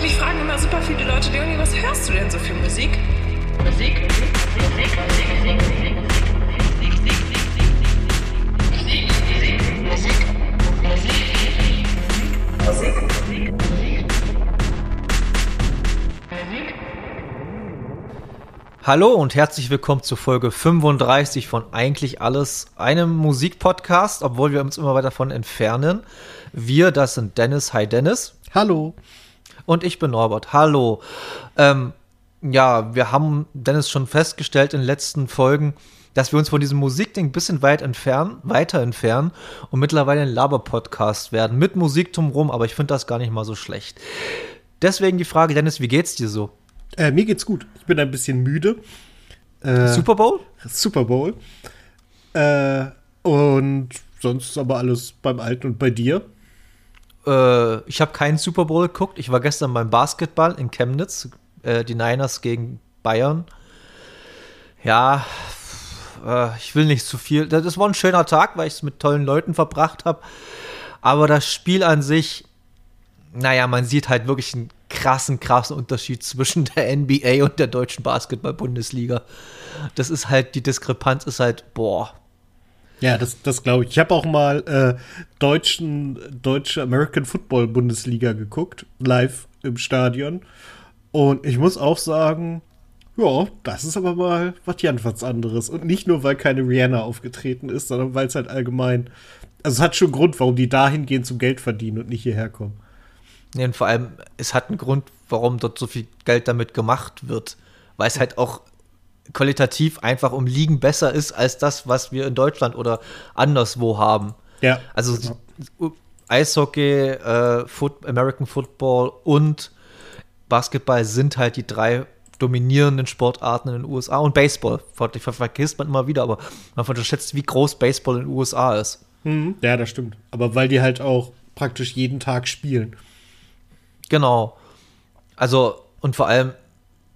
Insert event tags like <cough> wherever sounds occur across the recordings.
Mich fragen immer super viele Leute, Leonie, was hörst du denn so für Musik? Musik, Musik, Musik, Musik, Musik, Musik, Musik, Hallo und herzlich willkommen zur Folge 35 von Eigentlich Alles, einem Musikpodcast, obwohl wir uns immer weiter davon entfernen. Wir, das sind Dennis. Hi Dennis. Hallo. Und ich bin Norbert. Hallo. Ähm, ja, wir haben Dennis schon festgestellt in den letzten Folgen, dass wir uns von diesem Musikding ein bisschen weit entfernen, weiter entfernen und mittlerweile ein Laber-Podcast werden mit Musik drumherum, aber ich finde das gar nicht mal so schlecht. Deswegen die Frage, Dennis, wie geht's dir so? Äh, mir geht's gut. Ich bin ein bisschen müde. Äh, Super Bowl? Super Bowl. Äh, und sonst ist aber alles beim Alten und bei dir? Äh, ich habe keinen Super Bowl geguckt. Ich war gestern beim Basketball in Chemnitz. Äh, die Niners gegen Bayern. Ja, äh, ich will nicht zu viel. Das war ein schöner Tag, weil ich es mit tollen Leuten verbracht habe. Aber das Spiel an sich, naja, man sieht halt wirklich einen krassen, krassen Unterschied zwischen der NBA und der deutschen Basketball-Bundesliga. Das ist halt, die Diskrepanz ist halt, boah, ja, das, das glaube ich. Ich habe auch mal äh, deutschen, deutsche American Football Bundesliga geguckt, live im Stadion. Und ich muss auch sagen, ja, das ist aber mal was ganz anderes. Und nicht nur, weil keine Rihanna aufgetreten ist, sondern weil es halt allgemein. Also es hat schon Grund, warum die dahin gehen zum Geld verdienen und nicht hierher kommen. Nee, und vor allem, es hat einen Grund, warum dort so viel Geld damit gemacht wird. Weil es halt auch qualitativ einfach um Ligen besser ist als das, was wir in Deutschland oder anderswo haben. Ja. Also ja. Eishockey, äh, Foot, American Football und Basketball sind halt die drei dominierenden Sportarten in den USA und Baseball. Vergisst man immer wieder, aber man unterschätzt, wie groß Baseball in den USA ist. Mhm. Ja, das stimmt. Aber weil die halt auch praktisch jeden Tag spielen. Genau. Also, und vor allem,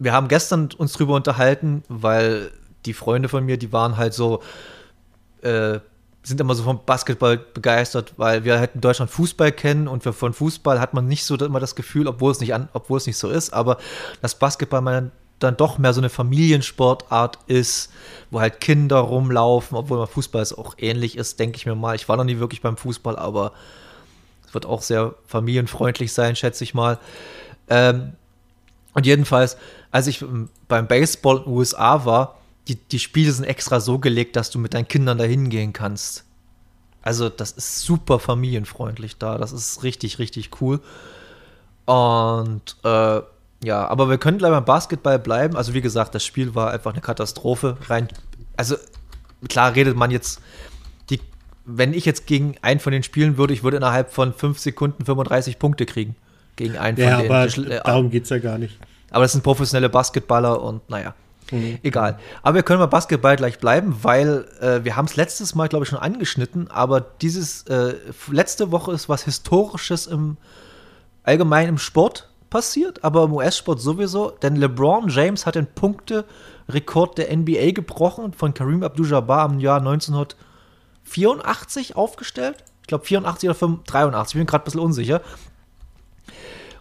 wir haben gestern uns drüber unterhalten, weil die Freunde von mir, die waren halt so, äh, sind immer so vom Basketball begeistert, weil wir halt in Deutschland Fußball kennen und wir von Fußball hat man nicht so immer das Gefühl, obwohl es nicht an, obwohl es nicht so ist, aber das Basketball man dann doch mehr so eine Familiensportart ist, wo halt Kinder rumlaufen, obwohl man Fußball es auch ähnlich ist, denke ich mir mal. Ich war noch nie wirklich beim Fußball, aber es wird auch sehr familienfreundlich sein, schätze ich mal. Ähm, und jedenfalls, als ich beim Baseball in den USA war, die, die Spiele sind extra so gelegt, dass du mit deinen Kindern da hingehen kannst. Also, das ist super familienfreundlich da. Das ist richtig, richtig cool. Und äh, ja, aber wir können gleich beim Basketball bleiben. Also, wie gesagt, das Spiel war einfach eine Katastrophe. Rein, also, klar redet man jetzt, die, wenn ich jetzt gegen einen von den spielen würde, ich würde innerhalb von fünf Sekunden 35 Punkte kriegen. Gegen einen ja, von. Aber darum geht es ja gar nicht. Aber das sind professionelle Basketballer und naja. Mhm. Egal. Aber wir können bei Basketball gleich bleiben, weil äh, wir haben es letztes Mal, glaube ich, schon angeschnitten, aber dieses äh, letzte Woche ist was Historisches im allgemeinen im Sport passiert, aber im US-Sport sowieso, denn LeBron James hat den Punkte-Rekord der NBA gebrochen von Kareem Abdul-Jabbar im Jahr 1984 aufgestellt. Ich glaube 84 oder 85, 83, ich bin gerade ein bisschen unsicher.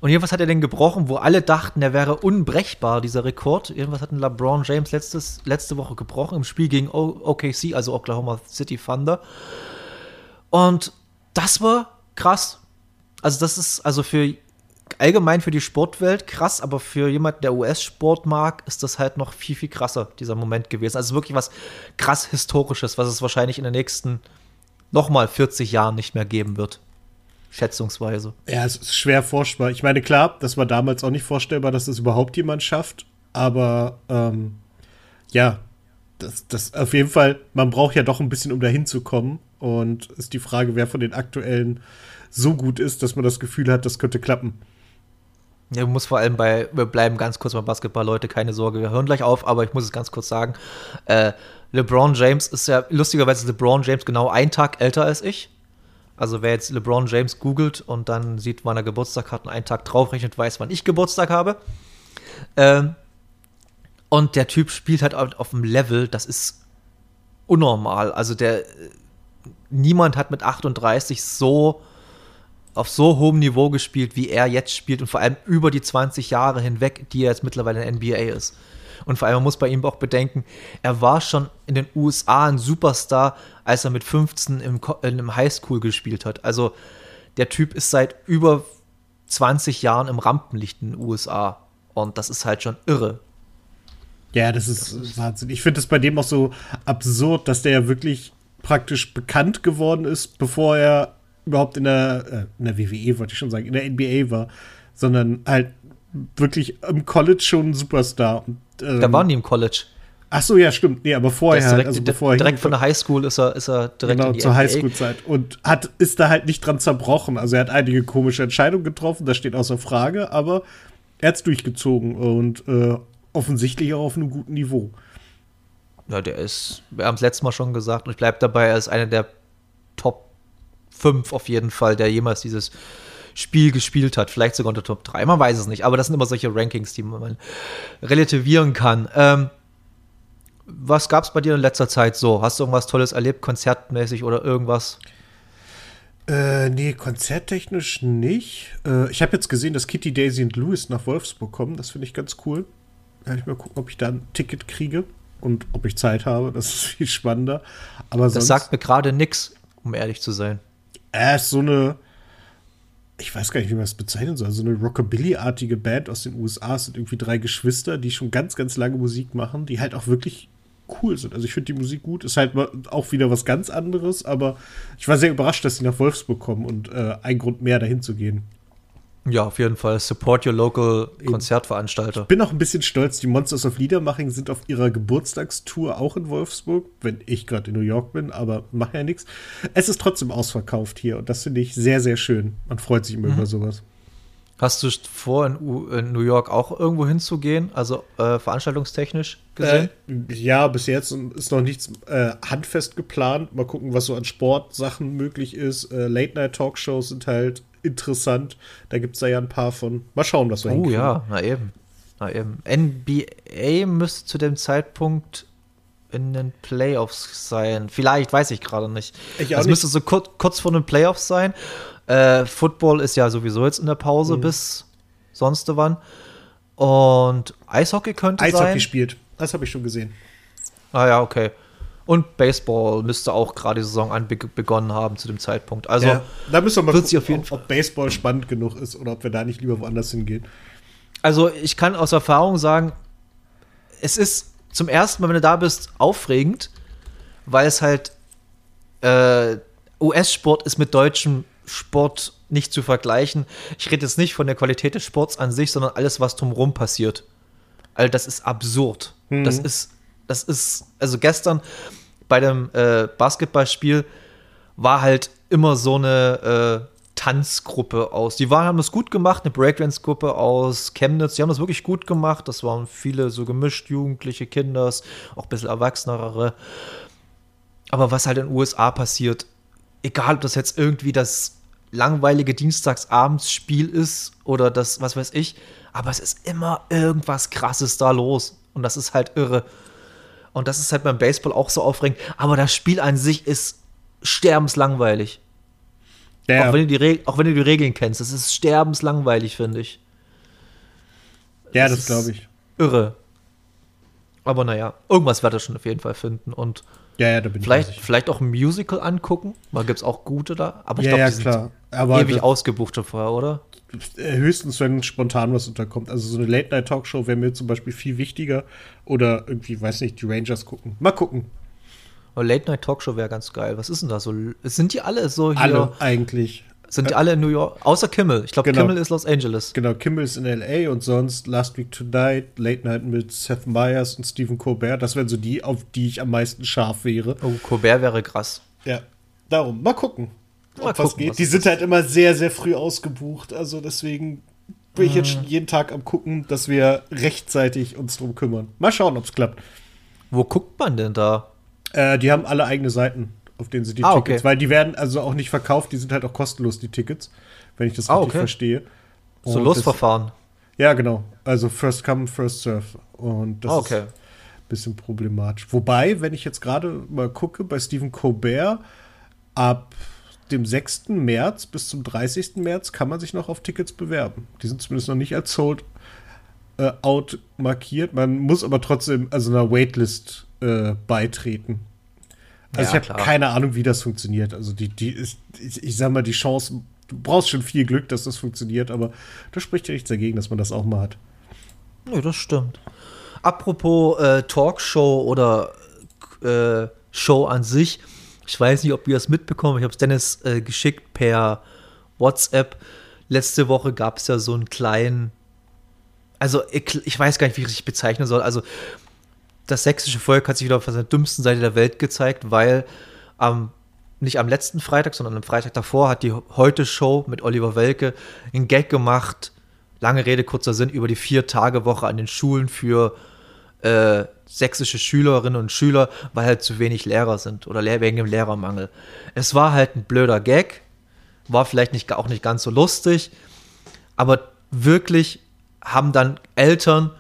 Und jedenfalls hat er den gebrochen, wo alle dachten, er wäre unbrechbar, dieser Rekord. Irgendwas hat ein LeBron James letztes, letzte Woche gebrochen im Spiel gegen OKC, also Oklahoma City Thunder. Und das war krass. Also, das ist also für allgemein für die Sportwelt krass, aber für jemand, der US-Sport mag, ist das halt noch viel, viel krasser, dieser Moment gewesen. Also wirklich was krass Historisches, was es wahrscheinlich in den nächsten nochmal 40 Jahren nicht mehr geben wird schätzungsweise. Ja, es ist schwer vorstellbar. Ich meine, klar, das war damals auch nicht vorstellbar, dass das überhaupt jemand schafft, aber ähm, ja, das, das auf jeden Fall, man braucht ja doch ein bisschen, um dahin zu kommen. Und ist die Frage, wer von den aktuellen so gut ist, dass man das Gefühl hat, das könnte klappen. Ja, muss vor allem bei, wir bleiben ganz kurz beim Basketball, Leute, keine Sorge, wir hören gleich auf, aber ich muss es ganz kurz sagen. Äh, LeBron James ist ja, lustigerweise LeBron James genau einen Tag älter als ich. Also wer jetzt LeBron James googelt und dann sieht, wann er Geburtstag hat und einen Tag draufrechnet, weiß, wann ich Geburtstag habe. Ähm, und der Typ spielt halt auf einem Level, das ist unnormal. Also der niemand hat mit 38 so auf so hohem Niveau gespielt, wie er jetzt spielt und vor allem über die 20 Jahre hinweg, die er jetzt mittlerweile in der NBA ist. Und vor allem, man muss bei ihm auch bedenken, er war schon in den USA ein Superstar, als er mit 15 im, im Highschool gespielt hat. Also der Typ ist seit über 20 Jahren im Rampenlicht in den USA. Und das ist halt schon irre. Ja, das ist, das ist Wahnsinn. Ich finde es bei dem auch so absurd, dass der ja wirklich praktisch bekannt geworden ist, bevor er überhaupt in der, äh, in der WWE, wollte ich schon sagen, in der NBA war, sondern halt wirklich im College schon ein Superstar. Und, ähm, da waren die im College. Ach so, ja, stimmt. Nee, aber vorher direkt, also bevor direkt von der Highschool ist er, ist er direkt genau, in die zur Highschool-Zeit und hat, ist da halt nicht dran zerbrochen. Also er hat einige komische Entscheidungen getroffen, das steht außer Frage, aber er hat es durchgezogen und äh, offensichtlich auch auf einem guten Niveau. Ja, der ist, wir haben es letztes Mal schon gesagt und ich bleibe dabei, er ist einer der Top 5 auf jeden Fall, der jemals dieses Spiel gespielt hat. Vielleicht sogar unter Top 3, man weiß es nicht. Aber das sind immer solche Rankings, die man relativieren kann. Ähm, was gab es bei dir in letzter Zeit so? Hast du irgendwas Tolles erlebt, konzertmäßig oder irgendwas? Äh, nee, konzerttechnisch nicht. Äh, ich habe jetzt gesehen, dass Kitty, Daisy und Louis nach Wolfsburg kommen. Das finde ich ganz cool. Werde ich mal gucken, ob ich da ein Ticket kriege und ob ich Zeit habe. Das ist viel spannender. Aber das sagt mir gerade nichts, um ehrlich zu sein. Er ist so eine, ich weiß gar nicht, wie man das bezeichnen soll, so eine Rockabilly-artige Band aus den USA. Es sind irgendwie drei Geschwister, die schon ganz, ganz lange Musik machen, die halt auch wirklich cool sind. Also ich finde die Musik gut, ist halt auch wieder was ganz anderes, aber ich war sehr überrascht, dass sie nach Wolfsburg kommen und äh, ein Grund mehr dahin zu gehen. Ja, auf jeden Fall. Support your local Konzertveranstalter. Ich bin auch ein bisschen stolz. Die Monsters of Liedermaching sind auf ihrer Geburtstagstour auch in Wolfsburg, wenn ich gerade in New York bin, aber macht ja nichts. Es ist trotzdem ausverkauft hier und das finde ich sehr, sehr schön. Man freut sich immer mhm. über sowas. Hast du vor, in New York auch irgendwo hinzugehen, also äh, veranstaltungstechnisch gesehen? Äh, ja, bis jetzt ist noch nichts äh, handfest geplant. Mal gucken, was so an Sportsachen möglich ist. Äh, Late-Night-Talkshows sind halt interessant. Da gibt es da ja ein paar von. Mal schauen, was wir Oh hinkriegen. ja, na eben. Na eben. NBA müsste zu dem Zeitpunkt in den Playoffs sein. Vielleicht, weiß ich gerade nicht. Ich also müsste so kur kurz vor den Playoffs sein. Äh, Football ist ja sowieso jetzt in der Pause mhm. bis sonst wann. Und Eishockey könnte Eishockey sein. Eishockey spielt. Das habe ich schon gesehen. Ah ja, okay. Und Baseball müsste auch gerade die Saison an begonnen haben zu dem Zeitpunkt. Also ja, da müssen wir mal gucken, auf jeden ob, ob Baseball spannend genug ist oder ob wir da nicht lieber woanders hingehen. Also ich kann aus Erfahrung sagen, es ist zum ersten Mal, wenn du da bist, aufregend, weil es halt äh, US-Sport ist mit deutschem Sport nicht zu vergleichen. Ich rede jetzt nicht von der Qualität des Sports an sich, sondern alles, was drumherum passiert. Also das ist absurd. Mhm. Das ist, das ist, also gestern bei dem äh, Basketballspiel war halt immer so eine äh, Tanzgruppe aus. Die waren, haben das gut gemacht, eine Breakdance-Gruppe aus Chemnitz. Die haben das wirklich gut gemacht. Das waren viele so gemischt, jugendliche Kinder, auch ein bisschen erwachsenere. Aber was halt in den USA passiert, egal ob das jetzt irgendwie das langweilige Dienstagsabendsspiel ist oder das, was weiß ich, aber es ist immer irgendwas Krasses da los. Und das ist halt irre. Und das ist halt beim Baseball auch so aufregend. Aber das Spiel an sich ist sterbenslangweilig. Ja, auch, wenn du die auch wenn du die Regeln kennst. Das ist sterbenslangweilig, finde ich. Ja, das, das glaube ich. Irre. Aber naja, irgendwas wird er schon auf jeden Fall finden. Und ja, ja, da bin vielleicht, ich vielleicht auch ein Musical angucken. Mal gibt es auch gute da. Aber ich ja, glaube, ja, die klar. sind Aber ewig ausgebucht schon vorher, oder? Äh, höchstens, wenn spontan was unterkommt. Also so eine Late-Night-Talkshow wäre mir zum Beispiel viel wichtiger. Oder irgendwie, weiß nicht, die Rangers gucken. Mal gucken. Late-Night-Talkshow wäre ganz geil. Was ist denn da so? Sind die alle so hier? Alle eigentlich. Sind die alle in New York? Außer Kimmel. Ich glaube, genau. Kimmel ist Los Angeles. Genau, Kimmel ist in L.A. und sonst Last Week Tonight, Late Night mit Seth Meyers und Stephen Colbert. Das wären so die, auf die ich am meisten scharf wäre. Oh, Colbert wäre krass. Ja, darum. Mal gucken ob was geht. Was die sind halt immer sehr, sehr früh ausgebucht. Also deswegen bin ich jetzt mhm. jeden Tag am gucken, dass wir rechtzeitig uns drum kümmern. Mal schauen, ob es klappt. Wo guckt man denn da? Äh, die haben alle eigene Seiten, auf denen sie die ah, Tickets, okay. weil die werden also auch nicht verkauft, die sind halt auch kostenlos, die Tickets, wenn ich das ah, richtig okay. verstehe. Und so Losverfahren. ja, genau. Also First Come, First Serve. Und das ah, okay. ist ein bisschen problematisch. Wobei, wenn ich jetzt gerade mal gucke, bei Stephen Colbert ab dem 6. März bis zum 30. März kann man sich noch auf Tickets bewerben. Die sind zumindest noch nicht als sold äh, out markiert. Man muss aber trotzdem also einer Waitlist äh, beitreten. Also Ja, ich habe keine Ahnung, wie das funktioniert. Also die, die ist, ich, ich sag mal, die Chance, du brauchst schon viel Glück, dass das funktioniert, aber da spricht ja nichts dagegen, dass man das auch mal hat. Nö, das stimmt. Apropos äh, Talkshow oder äh, Show an sich, ich weiß nicht, ob ihr das mitbekommen Ich habe es Dennis äh, geschickt per WhatsApp. Letzte Woche gab es ja so einen kleinen, also ich, weiß gar nicht, wie ich es bezeichnen soll. Also das sächsische Volk hat sich wieder auf seiner dümmsten Seite der Welt gezeigt, weil am nicht am letzten Freitag, sondern am Freitag davor hat die Heute-Show mit Oliver Welke einen Gag gemacht, lange Rede, kurzer Sinn, über die Vier-Tage-Woche an den Schulen für äh, sächsische Schülerinnen und Schüler, weil halt zu wenig Lehrer sind oder wegen dem Lehrermangel. Es war halt ein blöder Gag, war vielleicht nicht, auch nicht ganz so lustig, aber wirklich haben dann Eltern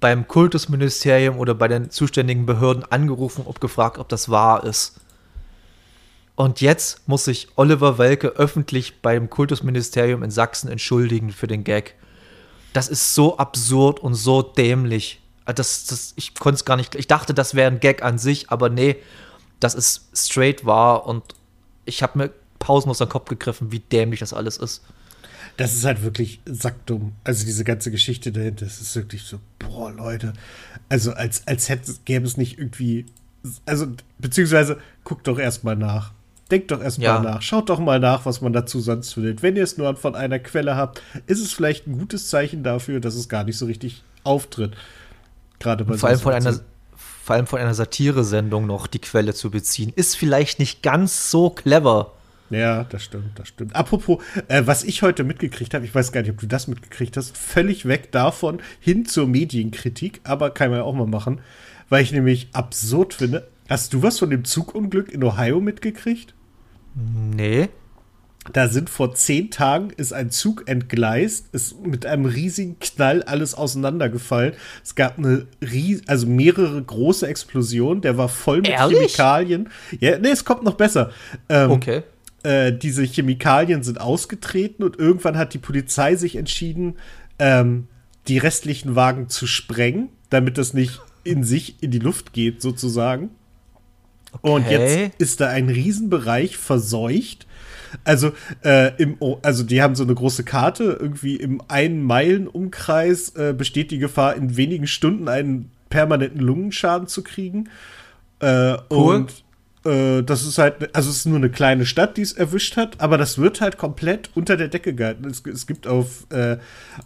beim Kultusministerium oder bei den zuständigen Behörden angerufen und gefragt, ob das wahr ist. Und jetzt muss sich Oliver Welke öffentlich beim Kultusministerium in Sachsen entschuldigen für den Gag. Das ist so absurd und so dämlich. Das, das, ich konnte es gar nicht. Ich dachte, das wäre ein Gag an sich, aber nee, das ist straight wahr und ich habe mir pausenlos an den Kopf gegriffen, wie dämlich das alles ist. Das ist halt wirklich sackdumm. Also diese ganze Geschichte dahinter, das ist wirklich so, boah, Leute. Also als, als hätte, gäbe es nicht irgendwie, also beziehungsweise guckt doch erstmal nach. Denkt doch erstmal Ja. nach. Schaut doch mal nach, was man dazu sonst findet. Wenn ihr es nur von einer Quelle habt, ist es vielleicht ein gutes Zeichen dafür, dass es gar nicht so richtig auftritt. Gerade bei Vor allem von einer, vor allem von einer Satire-Sendung noch die Quelle zu beziehen, ist vielleicht nicht ganz so clever. Ja, das stimmt, das stimmt. Apropos, äh, was ich heute mitgekriegt habe, ich weiß gar nicht, ob du das mitgekriegt hast, völlig weg davon hin zur Medienkritik, aber kann man ja auch mal machen, weil ich nämlich absurd finde. Hast du was von dem Zugunglück in Ohio mitgekriegt? Nee. Da sind vor zehn Tagen ist ein Zug entgleist, ist mit einem riesigen Knall alles auseinandergefallen. Es gab eine ries also mehrere große Explosionen, der war voll mit Ehrlich? Chemikalien. Ja, nee, es kommt noch besser. Ähm, Okay. äh, diese Chemikalien sind ausgetreten und irgendwann hat die Polizei sich entschieden, ähm, die restlichen Wagen zu sprengen, damit das nicht in sich in die Luft geht, sozusagen. Und Okay. jetzt ist da ein Riesenbereich verseucht. Also, äh, im, also die haben so eine große Karte, irgendwie im einen Meilen-Umkreis äh, besteht die Gefahr, in wenigen Stunden einen permanenten Lungenschaden zu kriegen. Äh, Cool. Und äh, das ist halt, also es ist nur eine kleine Stadt, die es erwischt hat, aber das wird halt komplett unter der Decke gehalten. Es, es gibt auf, äh,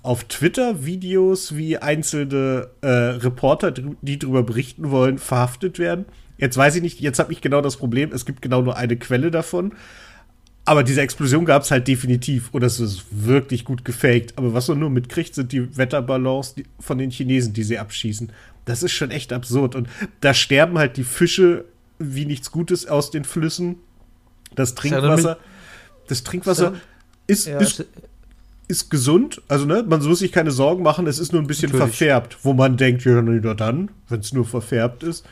auf Twitter Videos, wie einzelne äh, Reporter, die darüber berichten wollen, verhaftet werden. Jetzt weiß ich nicht, jetzt habe ich genau das Problem, es gibt genau nur eine Quelle davon. Aber diese Explosion gab es halt definitiv und das ist wirklich gut gefaked. Aber was man nur mitkriegt, sind die Wetterballons von den Chinesen, die sie abschießen. Das ist schon echt absurd. Und da sterben halt die Fische wie nichts Gutes aus den Flüssen. Das Trinkwasser, das Trinkwasser ist, ist, ist gesund. Also, ne, man muss sich keine Sorgen machen, es ist nur ein bisschen Natürlich. verfärbt, wo man denkt, ja, na dann, wenn es nur verfärbt ist.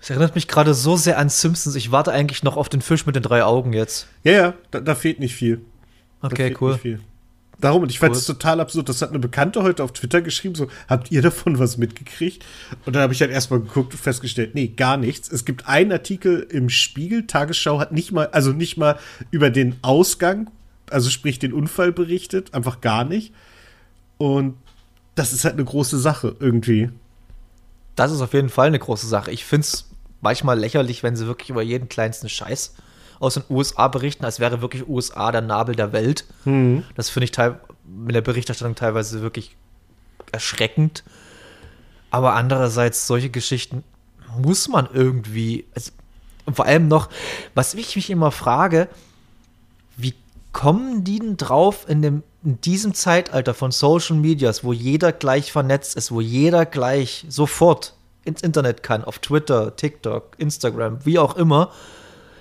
Es erinnert mich gerade so sehr an Simpsons. Ich warte eigentlich noch auf den Fisch mit den drei Augen jetzt. Ja, ja, da, da fehlt nicht viel. Okay, cool. viel. Darum, und ich fand Cool. es total absurd. Das hat eine Bekannte heute auf Twitter geschrieben, so, habt ihr davon was mitgekriegt? Und dann habe ich halt erstmal geguckt und festgestellt, nee, gar nichts. Es gibt einen Artikel im Spiegel, Tagesschau hat nicht mal, also nicht mal über den Ausgang, also sprich den Unfall berichtet, einfach gar nicht. Und das ist halt eine große Sache irgendwie. Das ist auf jeden Fall eine große Sache. Ich finde es manchmal lächerlich, wenn sie wirklich über jeden kleinsten Scheiß aus den USA berichten, als wäre wirklich USA der Nabel der Welt. Das finde ich teil mit der Berichterstattung teilweise wirklich erschreckend. Aber andererseits, solche Geschichten muss man irgendwie, also, vor allem noch, was ich mich immer frage, wie kommen die denn drauf in, dem, in diesem Zeitalter von Social Medias, wo jeder gleich vernetzt ist, wo jeder gleich sofort ins Internet kann, auf Twitter, TikTok, Instagram, wie auch immer,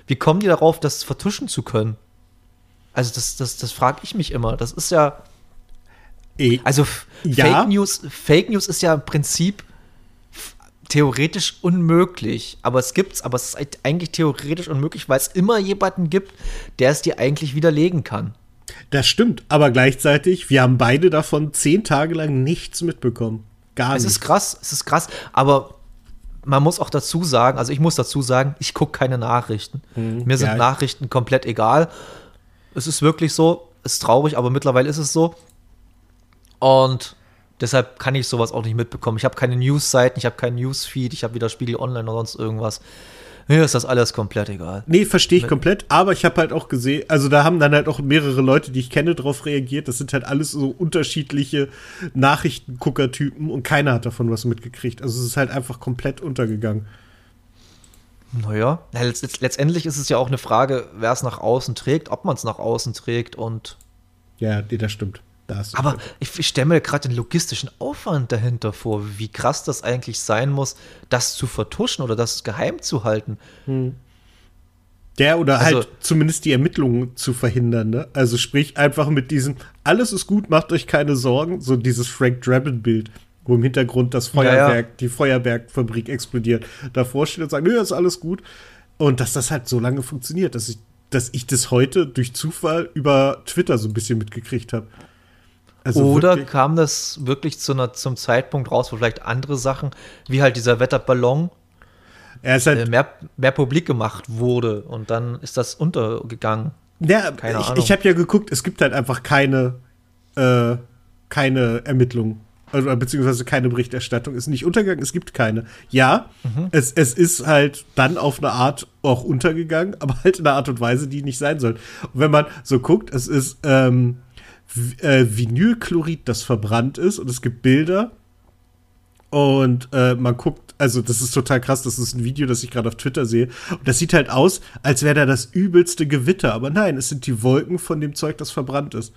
wie kommen die darauf, das vertuschen zu können? Also das, das, das frage ich mich immer. Das ist ja, Eh, also Ja. Fake News, Fake News ist ja im Prinzip theoretisch unmöglich. Aber es gibt's, aber es ist eigentlich theoretisch unmöglich, weil es immer jemanden gibt, der es dir eigentlich widerlegen kann. Das stimmt, aber gleichzeitig, wir haben beide davon zehn Tage lang nichts mitbekommen. Gar Es nichts. ist krass, es ist krass, aber man muss auch dazu sagen, also ich muss dazu sagen, ich gucke keine Nachrichten. Mir sind ja. Nachrichten komplett egal. Es ist wirklich so, ist traurig, aber mittlerweile ist es so. Und deshalb kann ich sowas auch nicht mitbekommen. Ich habe keine News-Seiten, ich habe keinen Newsfeed, ich habe weder Spiegel Online oder sonst irgendwas. Mir ist das alles komplett egal. Nee, verstehe ich komplett, aber ich habe halt auch gesehen, also da haben dann halt auch mehrere Leute, die ich kenne, drauf reagiert. Das sind halt alles so unterschiedliche Nachrichtengucker-Typen und keiner hat davon was mitgekriegt. Also es ist halt einfach komplett untergegangen. Naja, na, letzt, letzt- letztendlich ist es ja auch eine Frage, wer es nach außen trägt, ob man es nach außen trägt und Ja, nee, das stimmt. Aber ich, ich stelle mir gerade den logistischen Aufwand dahinter vor, wie krass das eigentlich sein muss, das zu vertuschen oder das geheim zu halten. Der oder Also- halt zumindest die Ermittlungen zu verhindern, ne? Also sprich einfach mit diesem alles ist gut, macht euch keine Sorgen, so dieses Frank Drabin-Bild, wo im Hintergrund das Ja, ja. Feuerwerk, die Feuerwerkfabrik explodiert. Davor steht und sagt, nö, ist alles gut. Und dass das halt so lange funktioniert, dass ich, dass ich das heute durch Zufall über Twitter so ein bisschen mitgekriegt habe. Also oder wirklich- kam das wirklich zu einer, zum Zeitpunkt raus, wo vielleicht andere Sachen, wie halt dieser Wetterballon, er ist halt äh, mehr, mehr publik gemacht wurde und dann ist das untergegangen. Ja, Keine ich, Ahnung. ich habe ja geguckt, es gibt halt einfach keine, äh, keine Ermittlung. Also, beziehungsweise keine Berichterstattung. Ist nicht untergegangen, es gibt keine. Ja, Mhm. es, es ist halt dann auf eine Art auch untergegangen, aber halt in einer Art und Weise, die nicht sein soll. Und wenn man so guckt, es ist ähm, äh, Vinylchlorid, das verbrannt ist und es gibt Bilder. Und äh, man guckt, also das ist total krass, das ist ein Video, das ich gerade auf Twitter sehe. Und das sieht halt aus, als wäre da das übelste Gewitter. Aber nein, es sind die Wolken von dem Zeug, das verbrannt ist.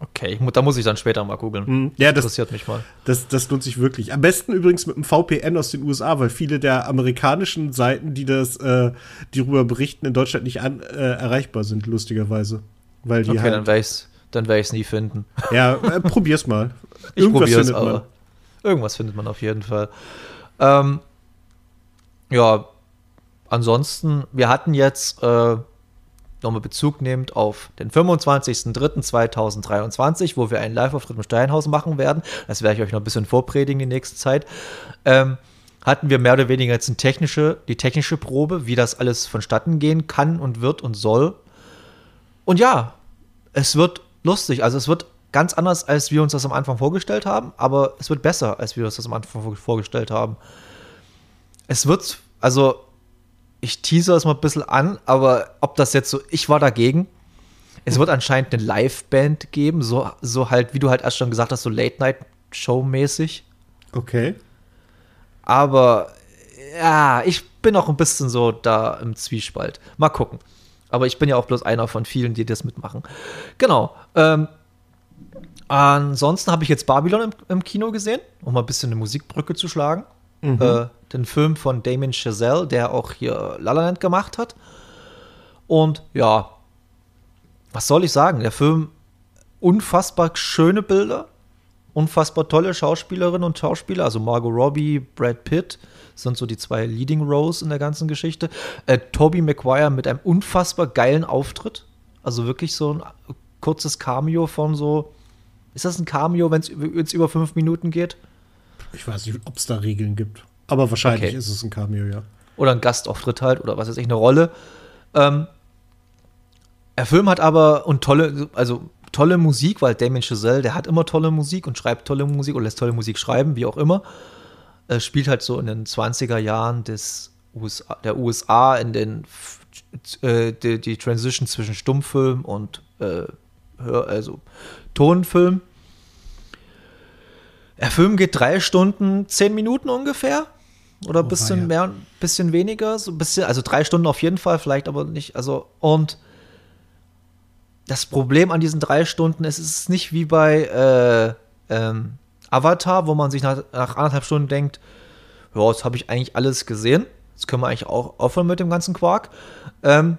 Okay, da muss ich dann später mal googeln. Mhm. Ja, das- interessiert mich mal. Das, das lohnt sich wirklich. Am besten übrigens mit einem VPN aus den USA, weil viele der amerikanischen Seiten, die das, äh, die darüber berichten, in Deutschland nicht an, äh, erreichbar sind, lustigerweise. Weil die Okay, halt, dann werde ich es dann werd ich's nie finden. <laughs> ja, äh, probier's mal. Ich Irgendwas probiere es findet man. aber. Irgendwas findet man auf jeden Fall. Ähm, ja, ansonsten, wir hatten jetzt äh, nochmal Bezug nehmend auf den 25.03.2023, wo wir einen Live-Auftritt im Steinhaus machen werden. Das werde ich euch noch ein bisschen vorpredigen die nächste Zeit. Ähm, hatten wir mehr oder weniger jetzt eine technische, die technische Probe, wie das alles vonstatten gehen kann und wird und soll. Und ja, es wird lustig. Also es wird ganz anders, als wir uns das am Anfang vorgestellt haben, aber es wird besser, als wir uns das am Anfang vor- vorgestellt haben. Es wird, also ich teaser es mal ein bisschen an, aber ob das jetzt so, ich war dagegen. Es wird anscheinend eine Liveband geben, so, so halt, wie du halt erst schon gesagt hast, so Late-Night-Show-mäßig. Okay. Aber ja, ich bin auch ein bisschen so da im Zwiespalt. Mal gucken. Aber ich bin ja auch bloß einer von vielen, die das mitmachen. Genau. Ähm, ansonsten habe ich jetzt Babylon im, im Kino gesehen, um mal ein bisschen eine Musikbrücke zu schlagen. Äh, den Film von Damien Chazelle, der auch hier La La Land gemacht hat. Und ja, was soll ich sagen? Der Film, unfassbar schöne Bilder, unfassbar tolle Schauspielerinnen und Schauspieler, also Margot Robbie, Brad Pitt sind so die zwei Leading Roles in der ganzen Geschichte. Äh, Tobey Maguire mit einem unfassbar geilen Auftritt, also wirklich so ein kurzes Cameo von so. Ist das ein Cameo, wenn es über fünf Minuten geht? Ich weiß nicht, ob es da Regeln gibt. Aber wahrscheinlich Okay. ist es ein Cameo, ja. oder ein Gastauftritt halt oder was weiß ich, eine Rolle. Ähm, der Film hat aber und tolle, also tolle Musik, weil Damien Chazelle, der hat immer tolle Musik und schreibt tolle Musik oder lässt tolle Musik schreiben, wie auch immer. Er spielt halt so in den 20er Jahren des USA, der USA in den äh, die, die Transition zwischen Stummfilm und äh, also Tonfilm. Der Film geht drei Stunden, zehn Minuten ungefähr. Oder ein Oh, bisschen weia. mehr, ein bisschen weniger. So ein bisschen, also drei Stunden auf jeden Fall, vielleicht aber nicht. Also, und das Problem an diesen drei Stunden ist, es ist nicht wie bei äh, ähm, Avatar, wo man sich nach, nach anderthalb Stunden denkt, ja, jetzt habe ich eigentlich alles gesehen. Jetzt können wir eigentlich auch aufhören mit dem ganzen Quark. Ähm,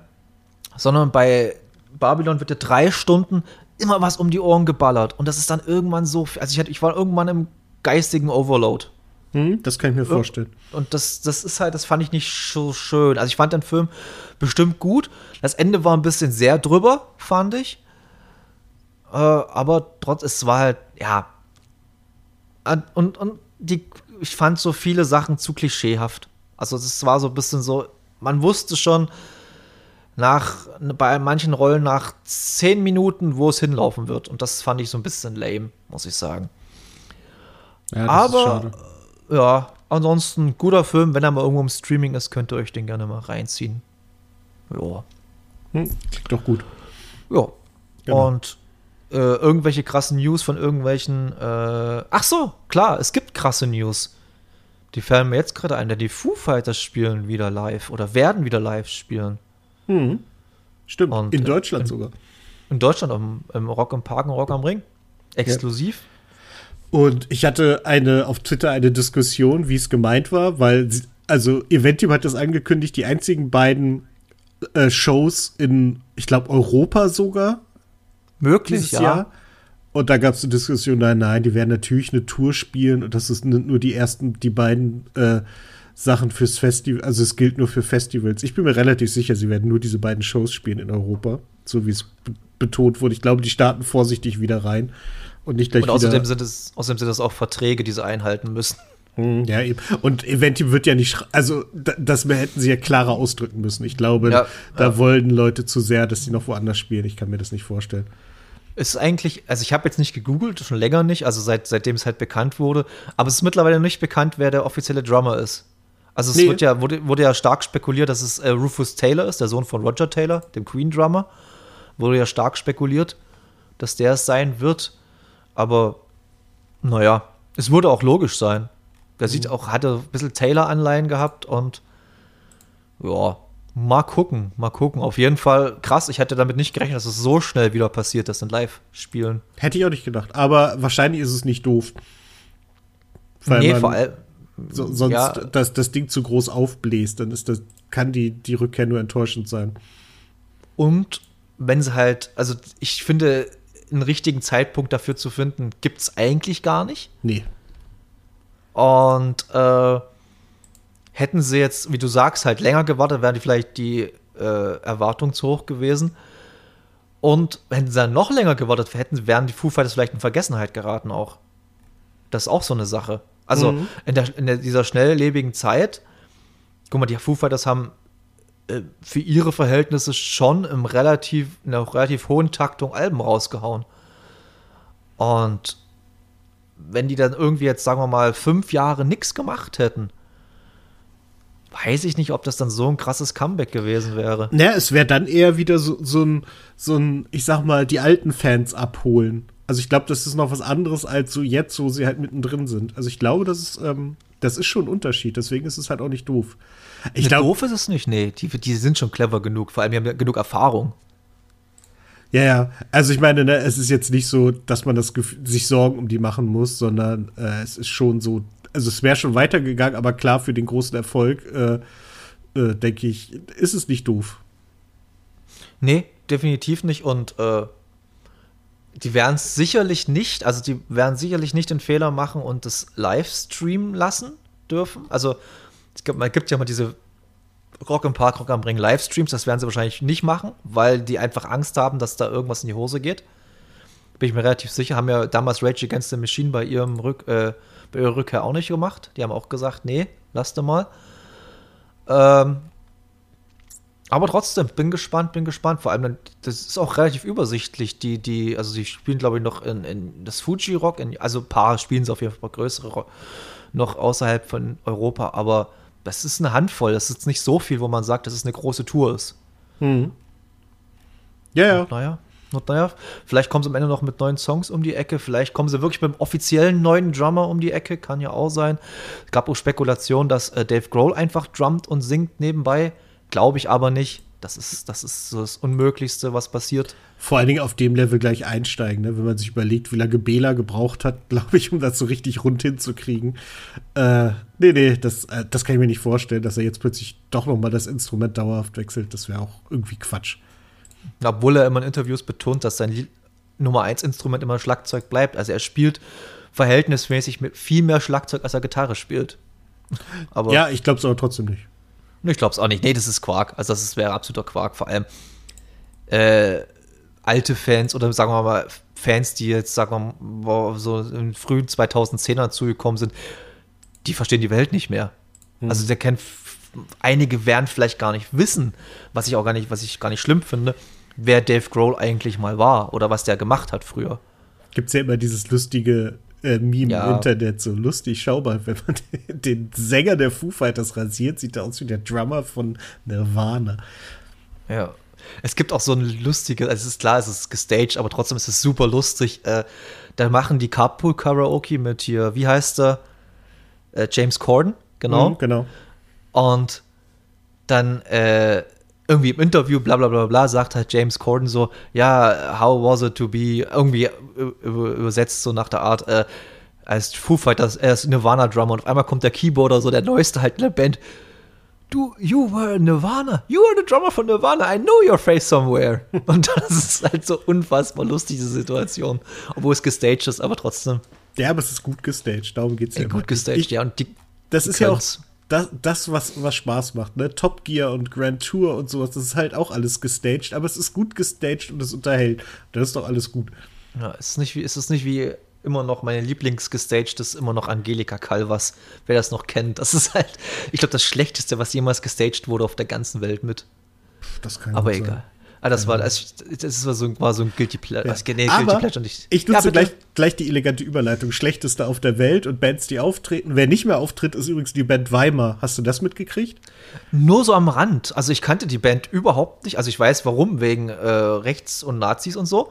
sondern bei Babylon wird dir drei Stunden immer was um die Ohren geballert. Und das ist dann irgendwann so, also ich, hatte, ich war irgendwann im geistigen Overload. Hm, das kann ich mir vorstellen. Und das, das ist halt, das fand ich nicht so schön. Also ich fand den Film bestimmt gut. Das Ende war ein bisschen sehr drüber, fand ich. Äh, aber trotz, es war halt, ja. Und, und die, ich fand so viele Sachen zu klischeehaft. Also es war so ein bisschen so, man wusste schon nach, bei manchen Rollen nach zehn Minuten, wo es hinlaufen wird. Und das fand ich so ein bisschen lame, muss ich sagen. Ja, aber ja, ansonsten guter Film. Wenn er mal irgendwo im Streaming ist, könnt ihr euch den gerne mal reinziehen. Ja. Hm, klingt doch gut. Ja. Genau. Und äh, irgendwelche krassen News von irgendwelchen. Äh, ach so, klar, es gibt krasse News. Die fallen mir jetzt gerade ein. Denn die Foo Fighters spielen wieder live oder werden wieder live spielen. Hm. Stimmt. Und, in Deutschland in, sogar. In Deutschland, im, im Rock im Park, im Rock am Ring. Exklusiv. Ja. Und ich hatte eine auf Twitter eine Diskussion, wie es gemeint war, weil, also Eventim hat das angekündigt, die einzigen beiden äh, Shows in, ich glaube, Europa sogar. Möglich, dieses ja. Jahr. Und da gab es eine Diskussion, nein, nein, die werden natürlich eine Tour spielen und das ist nur die ersten, die beiden äh, Sachen fürs Festival, also es gilt nur für Festivals. Ich bin mir relativ sicher, sie werden nur diese beiden Shows spielen in Europa, so wie es betont wurde. Ich glaube, die starten vorsichtig wieder rein. Und nicht gleich Und außerdem sind, es, außerdem sind das auch Verträge, die sie einhalten müssen. Hm, ja, eben. Und Eventim wird ja nicht, also das hätten sie ja klarer ausdrücken müssen. Ich glaube, ja, da ja. wollen Leute zu sehr, dass sie noch woanders spielen. Ich kann mir das nicht vorstellen. Ist eigentlich, also ich habe jetzt nicht gegoogelt, schon länger nicht, also seit, seitdem es halt bekannt wurde, aber es ist mittlerweile nicht bekannt, wer der offizielle Drummer ist. Also es nee. wird ja, wurde, wurde ja stark spekuliert, dass es äh, Rufus Taylor ist, der Sohn von Roger Taylor, dem Queen-Drummer. Wurde ja stark spekuliert, dass der es sein wird. Aber naja, es würde auch logisch sein. Der sieht mhm. auch, hatte ein bisschen Taylor-Anleihen gehabt und ja, mal gucken, mal gucken. Auf jeden Fall krass, ich hätte damit nicht gerechnet, dass es so schnell wieder passiert, das in Live-Spielen. Hätte ich auch nicht gedacht, aber wahrscheinlich ist es nicht doof. Weil nee, vor allem. So, sonst ja, das, das Ding zu groß aufbläst, dann ist das, kann die, die Rückkehr nur enttäuschend sein. Und wenn sie halt, also ich finde, einen richtigen Zeitpunkt dafür zu finden, gibt es eigentlich gar nicht. Nee. Und äh, hätten sie jetzt, wie du sagst, halt länger gewartet, wären die vielleicht die äh, Erwartung zu hoch gewesen. Und hätten sie dann noch länger gewartet hätten, wären die Foo Fighters vielleicht in Vergessenheit geraten auch. Das ist auch so eine Sache. Also mhm. in, der, in dieser schnelllebigen Zeit, guck mal, die Foo Fighters haben äh, für ihre Verhältnisse schon im relativ, in einer relativ hohen Taktung Alben rausgehauen. Und wenn die dann irgendwie jetzt, sagen wir mal, fünf Jahre nichts gemacht hätten, weiß ich nicht, ob das dann so ein krasses Comeback gewesen wäre. Naja, es wäre dann eher wieder so, so, ein, so ein, ich sag mal, die alten Fans abholen. Also ich glaube, das ist noch was anderes als so jetzt, wo sie halt mittendrin sind. Also ich glaube, das ist, ähm, das ist schon ein Unterschied. Deswegen ist es halt auch nicht doof. Ich glaube, doof ist es nicht. Nee, die, die sind schon clever genug. Vor allem, die haben ja genug Erfahrung. Ja, ja. Also ich meine, ne, es ist jetzt nicht so, dass man das sich Sorgen um die machen muss, sondern äh, es ist schon so, also es wäre schon weitergegangen, aber klar, für den großen Erfolg, äh, äh, denke ich, ist es nicht doof. Nee, definitiv nicht. Und äh, die werden es sicherlich nicht, also die werden sicherlich nicht den Fehler machen und das Livestreamen lassen dürfen. Also es gibt, man gibt ja mal diese Rock im Park, Rock am Ring Livestreams, das werden sie wahrscheinlich nicht machen, weil die einfach Angst haben, dass da irgendwas in die Hose geht. Bin ich mir relativ sicher, haben ja damals Rage Against the Machine bei ihrem Rück, äh, bei ihrer Rückkehr auch nicht gemacht. Die haben auch gesagt, nee, lasst mal. Ähm, aber trotzdem, bin gespannt, bin gespannt. Vor allem, das ist auch relativ übersichtlich. Die, die, also sie spielen, glaube ich, noch in, in das Fuji Rock, in, also ein paar spielen sie auf jeden Fall größere Rock, noch außerhalb von Europa, aber das ist eine Handvoll. Das ist nicht so viel, wo man sagt, dass es eine große Tour ist. Hm. Ja, ja. Und naja, und naja, vielleicht kommen sie am Ende noch mit neuen Songs um die Ecke. Vielleicht kommen sie wirklich mit dem offiziellen neuen Drummer um die Ecke. Kann ja auch sein. Es gab auch Spekulationen, dass äh, Dave Grohl einfach drummt und singt nebenbei. Glaube ich aber nicht. Das ist, das ist das Unmöglichste, was passiert. Vor allen Dingen auf dem Level gleich einsteigen, ne? wenn man sich überlegt, wie lange Bela gebraucht hat, <laughs> glaube ich, um das so richtig rund hinzukriegen. Äh, nee, nee, das, äh, das kann ich mir nicht vorstellen, dass er jetzt plötzlich doch noch mal das Instrument dauerhaft wechselt. Das wäre auch irgendwie Quatsch. Obwohl er immer in Interviews betont, dass sein Nummer 1 Instrument immer Schlagzeug bleibt. Also er spielt verhältnismäßig mit viel mehr Schlagzeug, als er Gitarre spielt. Aber ja, ich glaube es aber trotzdem nicht. Ich glaube es auch nicht. Nee, das ist Quark. Also das wäre absoluter Quark. Vor allem äh, alte Fans oder sagen wir mal Fans, die jetzt, sagen wir mal, so in frühen 2010er zugekommen sind, die verstehen die Welt nicht mehr. Hm. Also der kennt einige werden vielleicht gar nicht wissen, was ich auch gar nicht, was ich gar nicht schlimm finde, wer Dave Grohl eigentlich mal war oder was der gemacht hat früher. Gibt es ja immer dieses lustige äh, Meme ja. im Internet, so lustig, schau mal, wenn man <laughs> den Sänger der Foo Fighters rasiert, sieht er aus wie der Drummer von Nirvana. Ja. Es gibt auch so ein lustiges, also es ist klar, es ist gestaged, aber trotzdem ist es super lustig. Äh, da machen die Carpool Karaoke mit hier, wie heißt der? Äh, James Corden, genau. Mhm, genau. Und dann äh, irgendwie im Interview, bla bla bla bla, sagt halt James Corden so, ja, how was it to be, irgendwie übersetzt so nach der Art, äh, als Foo Fighters, er ist Nirvana-Drummer und auf einmal kommt der Keyboarder, so der Neueste halt in der Band. Du, you were Nirvana, you were the drummer von Nirvana, I know your face somewhere. <laughs> Und das ist halt so unfassbar lustig, diese Situation. Obwohl es gestaged ist, aber trotzdem. Ja, aber es ist gut gestaged, darum geht es ja. Gut gestaged, ich, ja. Und die, das die ist ja auch das, das was, was Spaß macht, ne? Top Gear und Grand Tour und sowas, das ist halt auch alles gestaged, aber es ist gut gestaged und es unterhält. Das ist doch alles gut. Ja, ist es nicht wie, ist es nicht wie immer noch meine Lieblingsgestaged ist immer noch Angelika Calvas, wer das noch kennt. Das ist halt, ich glaube, das Schlechteste, was jemals gestaged wurde auf der ganzen Welt mit. Das kann Aber egal. Sein. Ah, das war, das, das war, so, war so ein Guilty Pleasure. Ja. Nee, Guilty Pleasure nicht. Ich nutze ja, gleich, gleich die elegante Überleitung. Schlechteste auf der Welt und Bands, die auftreten. Wer nicht mehr auftritt, ist übrigens die Band Weimar. Hast du das mitgekriegt? Nur so am Rand. Also ich kannte die Band überhaupt nicht. Also ich weiß warum, wegen äh, Rechts und Nazis und so.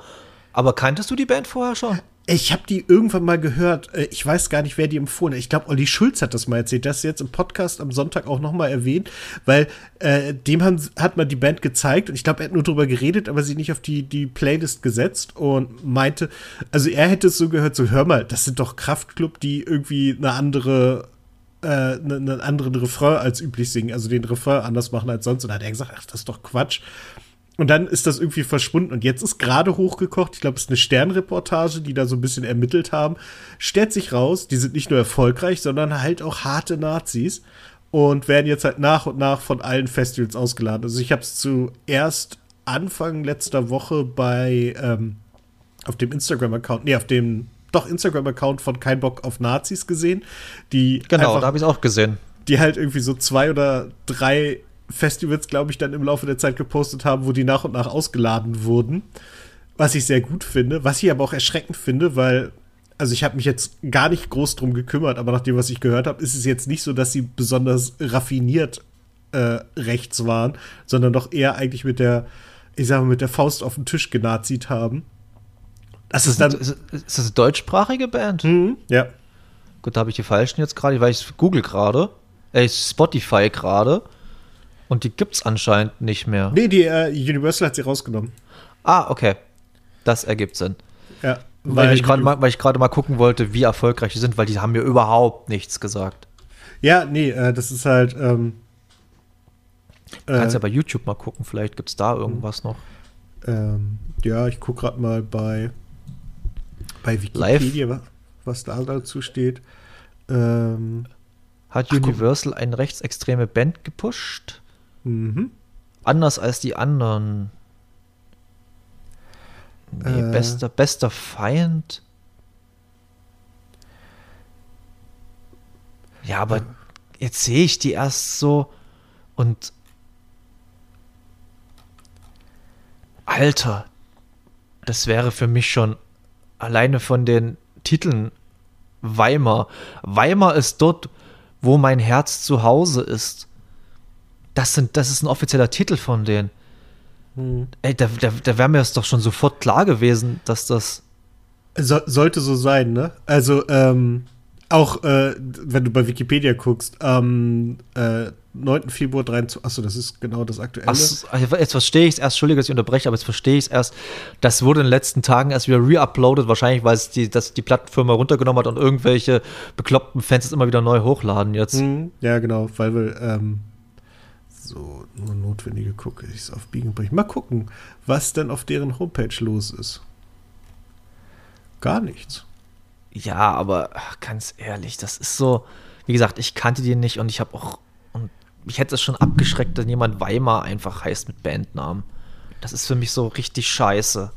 Aber kanntest du die Band vorher schon? Ich habe die irgendwann mal gehört. Äh, ich weiß gar nicht, wer die empfohlen hat. Ich glaube, Olli Schulz hat das mal erzählt. Das ist jetzt im Podcast am Sonntag auch noch mal erwähnt, weil äh, dem haben, hat man die Band gezeigt und ich glaube, er hat nur drüber geredet, aber sie nicht auf die, die Playlist gesetzt und meinte, also er hätte es so gehört, so hör mal, das sind doch Kraftklub, die irgendwie eine andere äh, einen ne, anderen Refrain als üblich singen, also den Refrain anders machen als sonst. Und da hat er gesagt, ach, das ist doch Quatsch. Und dann ist das irgendwie verschwunden. Und jetzt ist gerade hochgekocht, ich glaube, es ist eine Sternreportage, die da so ein bisschen ermittelt haben. Stellt sich raus, die sind nicht nur erfolgreich, sondern halt auch harte Nazis und werden jetzt halt nach und nach von allen Festivals ausgeladen. Also ich habe es zuerst Anfang letzter Woche bei ähm, auf dem Instagram-Account, nee, auf dem doch Instagram-Account von Kein Bock auf Nazis gesehen. Die genau, einfach, da habe ich es auch gesehen. Die halt irgendwie so zwei oder drei Festivals, glaube ich, dann im Laufe der Zeit gepostet haben, wo die nach und nach ausgeladen wurden. Was ich sehr gut finde, was ich aber auch erschreckend finde, weil, also ich habe mich jetzt gar nicht groß drum gekümmert, aber nach dem, was ich gehört habe, ist es jetzt nicht so, dass sie besonders raffiniert äh, rechts waren, sondern doch eher eigentlich mit der, ich sage mal, mit der Faust auf den Tisch genazit haben. Das ist, dann, ist, das eine deutschsprachige Band? Mhm, ja. Gut, da habe ich die falschen jetzt gerade, weil ich Google gerade, äh, Spotify gerade. Und die gibt's anscheinend nicht mehr. Nee, die äh, Universal hat sie rausgenommen. Ah, okay. Das ergibt Sinn. Ja. Weil, weil ich gerade mal, mal gucken wollte, wie erfolgreich die sind, weil die haben mir überhaupt nichts gesagt. Ja, nee, äh, das ist halt. Ähm, du kannst äh, ja bei YouTube mal gucken, vielleicht gibt es da irgendwas noch. Ähm, ja, ich gucke gerade mal bei, bei Wikipedia, Live. was da dazu steht. Ähm, Hat Universal eine rechtsextreme Band gepusht? Mhm. Anders als die anderen. Nee, äh. bester, bester Feind. Ja, aber jetzt sehe ich die erst so und Alter, das wäre für mich schon alleine von den Titeln Weimar. Weimar ist dort, wo mein Herz zu Hause ist. Das, sind, das ist ein offizieller Titel von denen. Hm. Ey, da, da, da wäre mir es doch schon sofort klar gewesen, dass das. So, sollte so sein, ne? Also, ähm, auch äh, wenn du bei Wikipedia guckst, am äh, 9. Februar 23. Achso, das ist genau das aktuelle. Ach, jetzt verstehe ich es erst, Entschuldige, dass ich unterbreche, aber jetzt verstehe ich es erst. Das wurde in den letzten Tagen erst wieder reuploadet, wahrscheinlich, weil es die, das die Plattenfirma runtergenommen hat und irgendwelche bekloppten Fans es immer wieder neu hochladen jetzt. Mhm, ja, genau, weil wir ähm, so nur notwendige gucke ich es auf Biegen bringen. Mal gucken, was denn auf deren Homepage los ist. Gar nichts. Ja, aber ach, ganz ehrlich, das ist so, wie gesagt, ich kannte den nicht und ich habe auch, und mich hätte es schon abgeschreckt, dass jemand Weimar einfach heißt mit Bandnamen. Das ist für mich so richtig scheiße.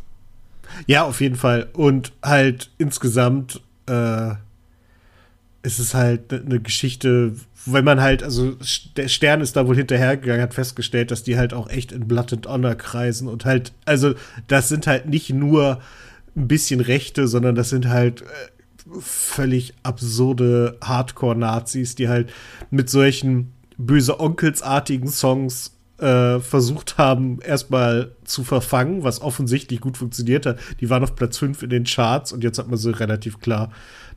Ja, auf jeden Fall. Und halt insgesamt äh, ist es halt eine Geschichte, wenn man halt, also der Stern ist da wohl hinterhergegangen, hat festgestellt, dass die halt auch echt in Blood and Honor kreisen und halt, also das sind halt nicht nur ein bisschen Rechte, sondern das sind halt äh, völlig absurde Hardcore-Nazis, die halt mit solchen böse Onkelsartigen Songs äh, versucht haben, erstmal zu verfangen, was offensichtlich gut funktioniert hat. Die waren auf Platz 5 in den Charts und jetzt hat man sie relativ klar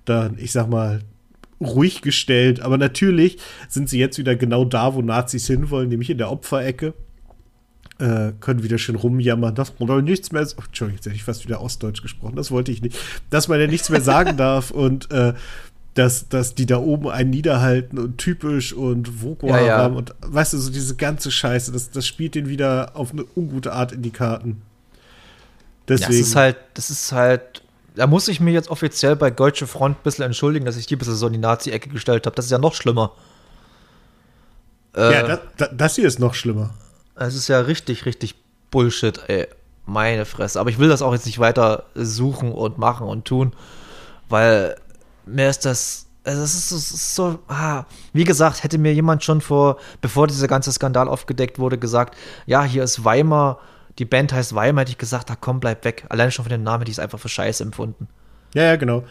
dann, ich sag mal, ruhig gestellt. Aber natürlich sind sie jetzt wieder genau da, wo Nazis hinwollen, nämlich in der Opferecke. Äh, können wieder schön rumjammern, dass man doch nichts mehr. Oh, Entschuldigung, jetzt hätte ich fast wieder Ostdeutsch gesprochen, das wollte ich nicht. Dass man ja nichts mehr sagen <laughs> darf und äh, dass, dass die da oben einen niederhalten und typisch und Voko Ja, ja. haben und weißt du, so diese ganze Scheiße, das, das spielt den wieder auf eine ungute Art in die Karten. Deswegen. Das ist halt, das ist halt, da muss ich mich jetzt offiziell bei Deutsche Front ein bisschen entschuldigen, dass ich die ein bisschen so in die Nazi-Ecke gestellt habe. Das ist ja noch schlimmer. Äh, ja, das, das, das hier ist noch schlimmer. Es ist ja richtig, richtig Bullshit, ey. Meine Fresse. Aber ich will das auch jetzt nicht weiter suchen und machen und tun, weil mir ist das. Also es ist, so- es ist so, ah, wie gesagt, hätte mir jemand schon vor, bevor dieser ganze Skandal aufgedeckt wurde, gesagt, ja, hier ist Weimar, die Band heißt Weimar, hätte ich gesagt, da komm, bleib weg. Allein schon von dem Namen ich es einfach für Scheiße empfunden. Ja, ja, genau.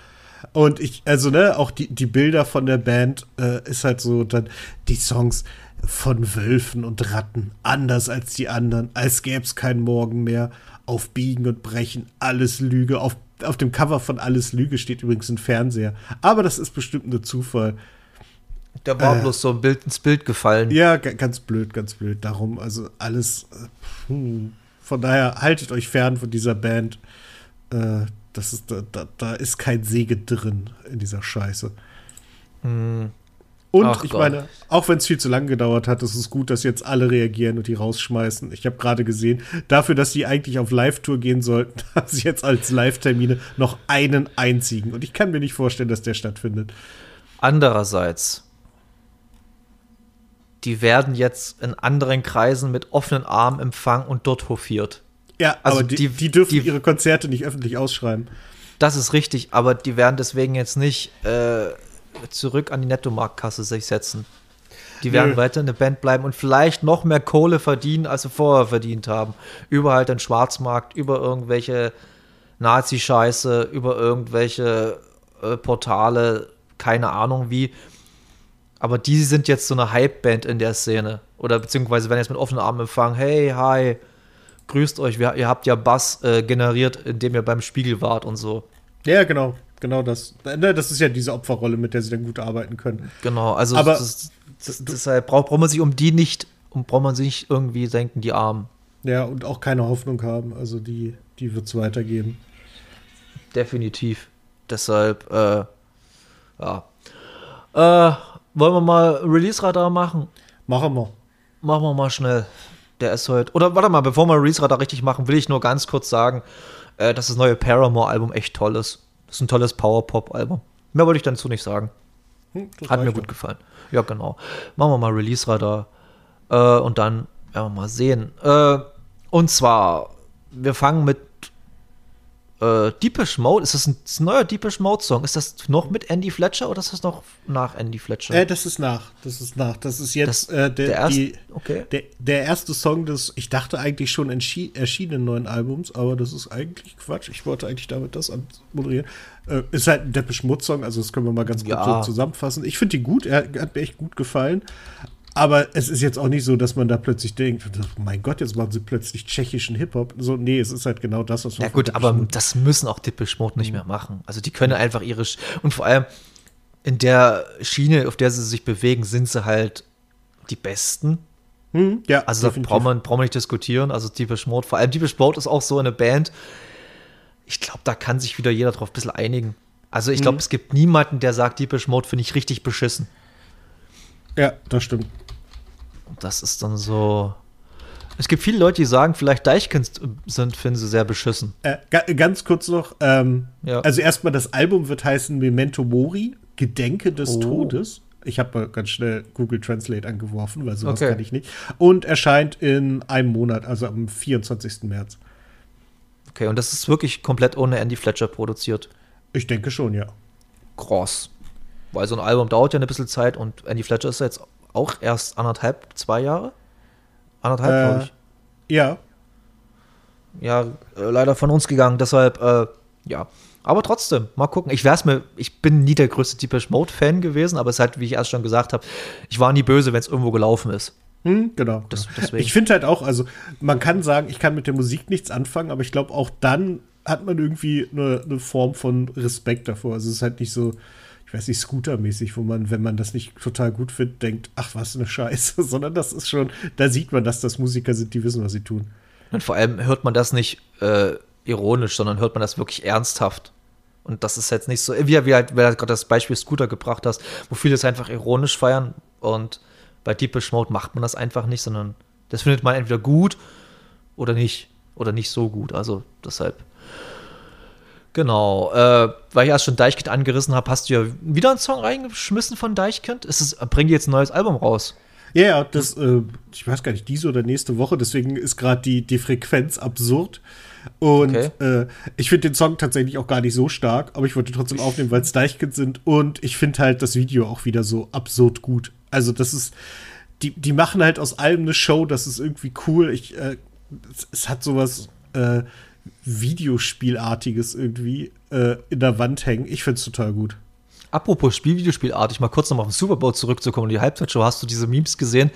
Und ich, also, ne, auch die, die Bilder von der Band äh, ist halt so, dann die Songs von Wölfen und Ratten, anders als die anderen, als gäbe es keinen Morgen mehr, auf Biegen und Brechen, alles Lüge. Auf, auf dem Cover von Alles Lüge steht übrigens ein Fernseher. Aber das ist bestimmt ein Zufall. Der war Äh. bloß so ein Bild ins Bild gefallen. Ja, ga- ganz blöd, ganz blöd. Darum, also alles. Äh, hm. Von daher haltet euch fern von dieser Band. Äh, das ist, da, da, ist kein Segen drin in dieser Scheiße. Und Hm. Ach ich Gott. meine, auch wenn es viel zu lange gedauert hat, ist es gut, dass jetzt alle reagieren und die rausschmeißen. Ich habe gerade gesehen, dafür, dass sie eigentlich auf Live-Tour gehen sollten, <laughs> haben sie jetzt als Live-Termine noch einen einzigen. Und ich kann mir nicht vorstellen, dass der stattfindet. Andererseits, die werden jetzt in anderen Kreisen mit offenen Armen empfangen und dort hofiert. Ja, Also aber die, die- die dürfen die- ihre Konzerte nicht öffentlich ausschreiben. Das ist richtig, aber die werden deswegen jetzt nicht äh, zurück an die Nettomarktkasse sich setzen. Die werden Nö. weiter eine Band bleiben und vielleicht noch mehr Kohle verdienen, als sie vorher verdient haben. Über halt den Schwarzmarkt, über irgendwelche Nazi-Scheiße, über irgendwelche äh, Portale, keine Ahnung wie. Aber die sind jetzt so eine Hype-Band in der Szene. Oder beziehungsweise werden jetzt mit offenen Armen empfangen. Hey, hi, grüßt euch, wir, ihr habt ja Bass äh, generiert, indem ihr beim Spiegel wart und so. Ja, genau. Genau das. Ne, Das ist ja diese Opferrolle, mit der sie dann gut arbeiten können. Genau, also Aber- das, das, deshalb braucht, braucht man sich um die nicht, um, braucht man sich nicht irgendwie denken, die Armen. Ja, und auch keine Hoffnung haben. Also die, die wird es weitergeben. Definitiv. Deshalb, äh, ja. Äh, wollen wir mal Release-Radar machen? Machen wir. Machen wir mal schnell. Der ist heute. Oder warte mal, bevor wir Release-Radar richtig machen, will ich nur ganz kurz sagen, äh, dass das neue Paramore-Album echt toll ist. Das ist ein tolles Power-Pop-Album. Mehr wollte ich dazu nicht sagen. Hm, Hat mir gut doch. gefallen. Ja, genau. Machen wir mal Release-Radar. Äh, und dann werden wir mal sehen. Äh, und zwar, wir fangen mit äh, Deepish Mode. Ist das ein, ist ein neuer Deepish Mode-Song? Ist das noch mit Andy Fletcher oder ist das noch nach Andy Fletcher? Äh, das ist nach. Das ist nach. Das ist jetzt Das- äh, der, der erste- die, okay. der, der erste Song des, ich dachte eigentlich schon erschienenen neuen Albums, aber das ist eigentlich Quatsch. Ich wollte eigentlich damit das moderieren. Äh, ist halt ein Depeche Mode Song, also das können wir mal ganz kurz Ja. so zusammenfassen. Ich finde ihn gut, er hat mir echt gut gefallen. Aber es ist jetzt auch nicht so, dass man da plötzlich denkt, mein Gott, jetzt machen sie plötzlich tschechischen Hip-Hop. So, nee, es ist halt genau das, was man Ja gut, aber Mode- das müssen auch Deepish Mode nicht mehr machen. Also die können einfach ihre Sch und vor allem in der Schiene, auf der sie sich bewegen, sind sie halt die Besten. Hm, ja, Also da braucht man, braucht man nicht diskutieren. Also Deepish Mode, vor allem Deepish Mode ist auch so eine Band. Ich glaube, da kann sich wieder jeder drauf ein bisschen einigen. Also ich glaube, Mhm. es gibt niemanden, der sagt, Deepish Mode finde ich richtig beschissen. Ja, das stimmt. Und das ist dann so, Es gibt viele Leute, die sagen, vielleicht Deichkind sind, finden sie sehr beschissen. Äh, ga, ganz kurz noch, ähm, Ja. also erstmal, das Album wird heißen Memento Mori, Gedenke des Oh. Todes. Ich habe mal ganz schnell Google Translate angeworfen, weil sowas Okay. kann ich nicht. Und erscheint in einem Monat, also am 24. März. Okay, und das ist wirklich komplett ohne Andy Fletcher produziert. Ich denke schon, ja. Cross. Weil so ein Album dauert ja ein bisschen Zeit und Andy Fletcher ist ja jetzt auch erst anderthalb, zwei Jahre? Anderthalb, Äh, glaube ich. Ja, Ja, äh, leider von uns gegangen, deshalb, äh, ja. Aber trotzdem, mal gucken. Ich wär's mir, ich bin nie der größte Deepish Mode-Fan gewesen, aber es ist halt, wie ich erst schon gesagt habe, ich war nie böse, wenn es irgendwo gelaufen ist. hm, genau. Das-. Ich finde halt auch, also man kann sagen, ich kann mit der Musik nichts anfangen, aber ich glaube auch dann hat man irgendwie eine, eine Form von Respekt davor. Also es ist halt nicht so, ich weiß nicht, Scooter-mäßig, wo man, wenn man das nicht total gut findet, denkt, ach, was eine Scheiße, <laughs> sondern das ist schon, da sieht man, dass das Musiker sind, die wissen, was sie tun. Und vor allem hört man das nicht äh, ironisch, sondern hört man das wirklich ernsthaft. Und das ist jetzt nicht so, wie, wie halt, wie halt gerade das Beispiel Scooter gebracht hast, wo viele es einfach ironisch feiern und bei Deepish Mode macht man das einfach nicht, sondern das findet man entweder gut oder nicht. Oder nicht so gut. Also deshalb. Genau. Äh, weil ich erst schon Deichkind angerissen habe, hast du ja wieder einen Song reingeschmissen von Deichkind? Ist es, bringen die jetzt ein neues Album raus? Ja, ja, das, äh, ich weiß gar nicht, diese oder nächste Woche, deswegen ist gerade die, die Frequenz absurd. Und Okay. äh, ich finde den Song tatsächlich auch gar nicht so stark, aber ich wollte trotzdem aufnehmen, weil es Deichkind sind. Und ich finde halt das Video auch wieder so absurd gut. Also, das ist, die, die machen halt aus allem eine Show, das ist irgendwie cool. Ich, äh, es, es hat sowas äh, Videospielartiges irgendwie äh, in der Wand hängen. Ich finde es total gut. Apropos Spielvideospielartig, mal kurz nochmal auf den Super Bowl zurückzukommen. Die Halbzeitshow, hast du diese Memes gesehen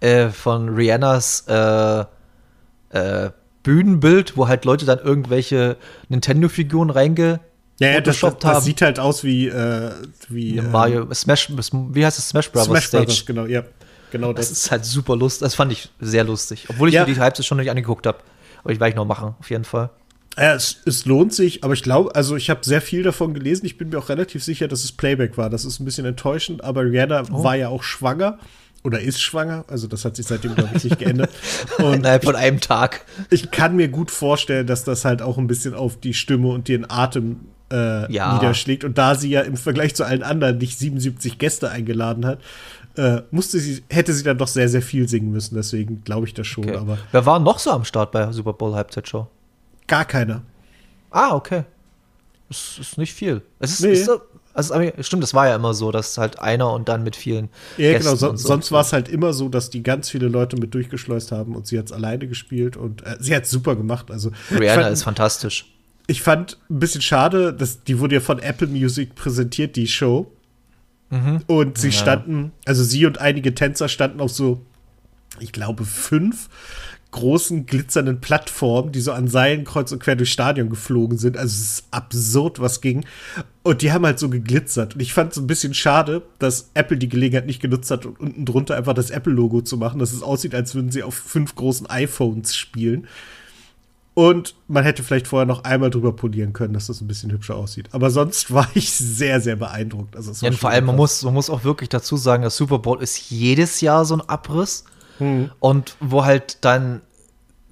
äh, von Rihannas äh, äh, Bühnenbild, wo halt Leute dann irgendwelche Nintendo-Figuren reinge Ja, ja das, das, das sieht halt aus wie, äh, wie äh, Mario, Smash, wie heißt es? Smash Brothers Smash Stage. Brothers, genau, ja. Genau Das das. ist halt super lustig. Das fand ich sehr lustig. Obwohl ich Ja. mir die Halbzeit schon nicht angeguckt habe. Aber ich werde ich noch machen, auf jeden Fall. Ja, es, es lohnt sich, aber ich glaube, also ich habe sehr viel davon gelesen. Ich bin mir auch relativ sicher, dass es Playback war. Das ist ein bisschen enttäuschend, aber Rihanna Oh. war ja auch schwanger oder ist schwanger. Also das hat sich seitdem, glaube ich, nicht geändert. <laughs> Und Innerhalb von einem Tag. ich kann mir gut vorstellen, dass das halt auch ein bisschen auf die Stimme und den Atem äh, Ja. niederschlägt. Und da sie ja im Vergleich zu allen anderen nicht 77 Gäste eingeladen hat, äh, musste sie, hätte sie dann doch sehr, sehr viel singen müssen. Deswegen glaube ich das schon, Okay. aber Wer war noch so am Start bei Super Bowl Halbzeitshow? gar keiner. Ah, okay. Das ist nicht viel. Es ist, Nee. ist also, aber stimmt, das war ja immer so, dass halt einer und dann mit vielen. Ja, Gästen genau. So, so. Sonst war es halt immer so, dass die ganz viele Leute mit durchgeschleust haben und sie hat es alleine gespielt und äh, sie hat super gemacht. Also Rihanna fand, ist fantastisch. ich fand ein bisschen schade, dass die wurde ja von Apple Music präsentiert, die Show. Und sie Ja. standen, also sie und einige Tänzer standen auf so, ich glaube, fünf großen glitzernden Plattformen, die so an Seilen kreuz und quer durchs Stadion geflogen sind. Also es ist absurd, was ging. Und die haben halt so geglitzert. Und ich fand es ein bisschen schade, dass Apple die Gelegenheit nicht genutzt hat, um unten drunter einfach das Apple-Logo zu machen, dass es aussieht, als würden sie auf fünf großen iPhones spielen. Und man hätte vielleicht vorher noch einmal drüber polieren können, dass das ein bisschen hübscher aussieht. Aber sonst <laughs> war ich sehr, sehr beeindruckt. Also Ja, und vor allem, man muss, man muss auch wirklich dazu sagen, der Super Bowl ist jedes Jahr so ein Abriss. Und wo halt dann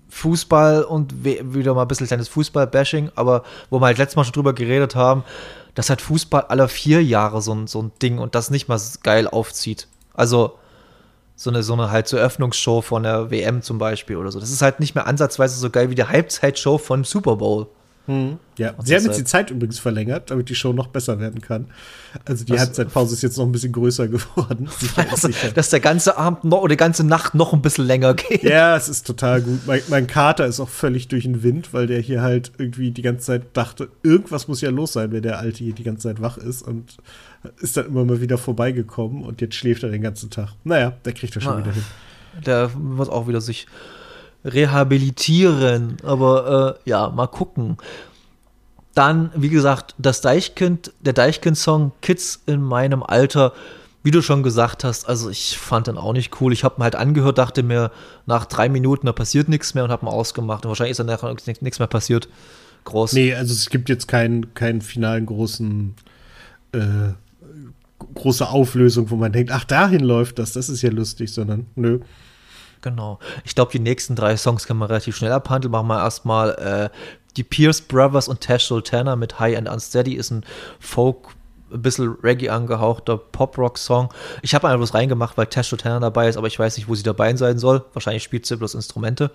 Fußball und wieder mal ein bisschen kleines Fußball-Bashing, aber wo wir halt letztes Mal schon drüber geredet haben, dass halt Fußball alle vier Jahre so ein, so ein Ding und das nicht mal geil aufzieht. Also so eine, so eine halt so Öffnungsshow von der WM zum Beispiel oder so. Das ist halt nicht mehr ansatzweise so geil wie die Halbzeitshow von Super Bowl. Ja, Und sie haben jetzt die Zeit übrigens verlängert, damit die Show noch besser werden kann. Also die Das- Halbzeitpause ist jetzt noch ein bisschen größer <laughs> geworden. Also, <laughs> dass der ganze Abend noch oder die ganze Nacht noch ein bisschen länger geht. Ja, es ist total gut. Mein, mein Kater ist auch völlig durch den Wind, weil der hier halt irgendwie die ganze Zeit dachte, irgendwas muss ja los sein, wenn der Alte hier die ganze Zeit wach ist und ist dann immer mal wieder vorbeigekommen und jetzt schläft er den ganzen Tag. Naja, der kriegt er schon Ah. wieder hin. Der muss auch wieder sich rehabilitieren. Aber äh, ja, mal gucken. Dann, wie gesagt, das Deichkind, der Deichkind-Song Kids in meinem Alter, wie du schon gesagt hast, also ich fand den auch nicht cool. Ich habe ihn halt angehört, dachte mir, nach drei Minuten, da passiert nichts mehr und habe ihn ausgemacht. Und wahrscheinlich ist nichts nichts mehr passiert. Groß. Nee, also es gibt jetzt keinen, keinen finalen großen äh, große Auflösung, wo man denkt, ach, dahin läuft das, das ist ja lustig, sondern nö. Genau. Ich glaube, die nächsten drei Songs können wir relativ schnell abhandeln. Machen wir erstmal äh, die Pierce Brothers und Tash Sultana mit High and Unsteady. Ist ein Folk, ein bisschen Reggae angehauchter Pop-Rock-Song. Ich habe einfach bloß reingemacht, weil Tash Sultana dabei ist, aber ich weiß nicht, wo sie dabei sein soll. Wahrscheinlich spielt sie bloß Instrumente.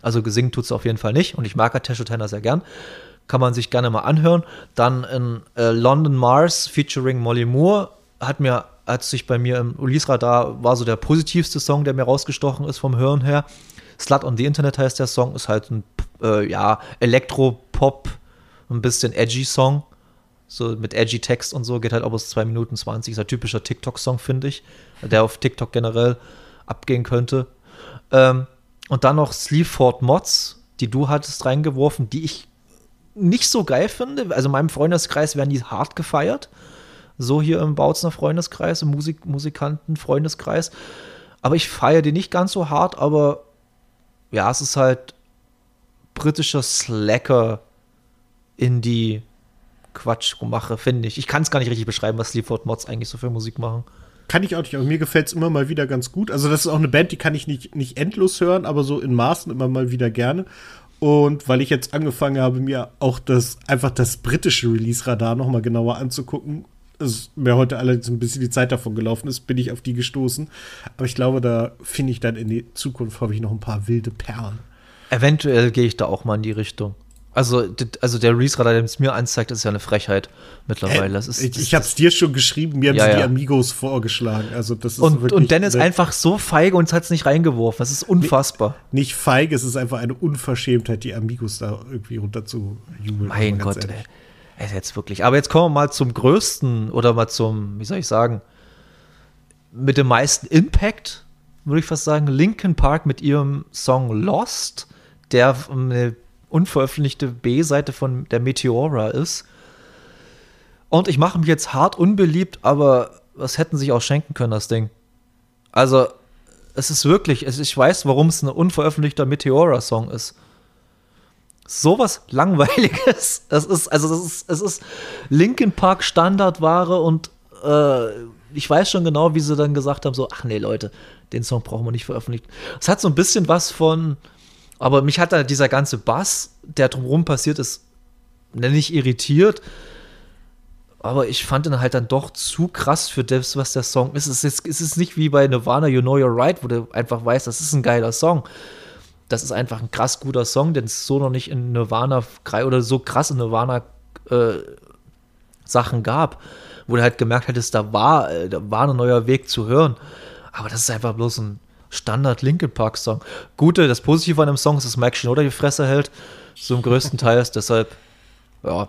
Also gesingen tut sie auf jeden Fall nicht. Und ich mag ja Tash Sultana sehr gern. Kann man sich gerne mal anhören. Dann in äh, London Mars featuring Molly Moore hat mir hat sich bei mir im Release-Radar, war so der positivste Song, der mir rausgestochen ist vom Hören her. Slut on the Internet heißt der Song, ist halt ein, äh, ja, Elektro-Pop, ein bisschen edgy Song. So mit edgy Text und so, geht halt auch bis 2 Minuten 20. Ist ein typischer TikTok-Song, finde ich, der auf TikTok generell abgehen könnte. Ähm, und dann noch Sleaford Mods, die du hattest reingeworfen, die ich nicht so geil finde. Also in meinem Freundeskreis werden die hart gefeiert so hier im Bautzner Freundeskreis, im Musik Musikanten-Freundeskreis. Aber ich feiere die nicht ganz so hart, aber ja, es ist halt britischer Slacker in die Quatschmache, finde ich. Ich kann es gar nicht richtig beschreiben, was Sleaford Mods eigentlich so für Musik machen. Kann ich auch nicht, aber mir gefällt es immer mal wieder ganz gut. Also, das ist auch eine Band, die kann ich nicht, nicht endlos hören, aber so in Maßen immer mal wieder gerne. Und weil ich jetzt angefangen habe, mir auch das einfach das britische Release-Radar nochmal genauer anzugucken es mir heute allerdings ein bisschen die Zeit davon gelaufen ist, bin ich auf die gestoßen. Aber ich glaube, da finde ich dann in die Zukunft habe ich noch ein paar wilde Perlen. Eventuell gehe ich da auch mal in die Richtung. Also, also der Release-Radar, der es mir anzeigt, ist ja eine Frechheit mittlerweile. Das ist, ich ich habe es dir schon geschrieben, mir haben ja, sie die Amigos vorgeschlagen. Also das ist und, und Dennis ist einfach so feige und hat es nicht reingeworfen. Das ist unfassbar. Nicht, nicht feige, es ist einfach eine Unverschämtheit, die Amigos da irgendwie runter zu jubeln. Mein Gott, ey. Jetzt wirklich. Aber jetzt kommen wir mal zum größten oder mal zum, wie soll ich sagen, mit dem meisten Impact, würde ich fast sagen, Linkin Park mit ihrem Song Lost, der eine unveröffentlichte B-Seite von der Meteora ist. Und ich mache mich jetzt hart unbeliebt, aber was hätten sich auch schenken können, das Ding? Also, es ist wirklich, ich weiß, warum es ein unveröffentlichter Meteora-Song ist sowas langweiliges. <laughs> Es ist also das ist es ist Linkin Park Standardware und äh, ich weiß schon genau, wie sie dann gesagt haben so ach nee Leute, den Song brauchen wir nicht veröffentlicht. Es hat so ein bisschen was von aber mich hat da dieser ganze Bass, der drumherum passiert ist, nenne ich irritiert. Aber ich fand ihn halt dann doch zu krass für das, was der Song ist. Es ist, es ist nicht wie bei Nirvana You Know You're Right, wo du einfach weißt, das ist ein geiler Song das ist einfach ein krass guter Song, den es so noch nicht in Nirvana oder so krass in Nirvana äh, Sachen gab, wo du halt gemerkt hättest, da war, äh, da war ein neuer Weg zu hören. Aber das ist einfach bloß ein Standard Linkin Park Song. Gute, das Positive an dem Song ist, dass Mike Shinoda die Fresse hält, so im größten Teil. Deshalb, ja,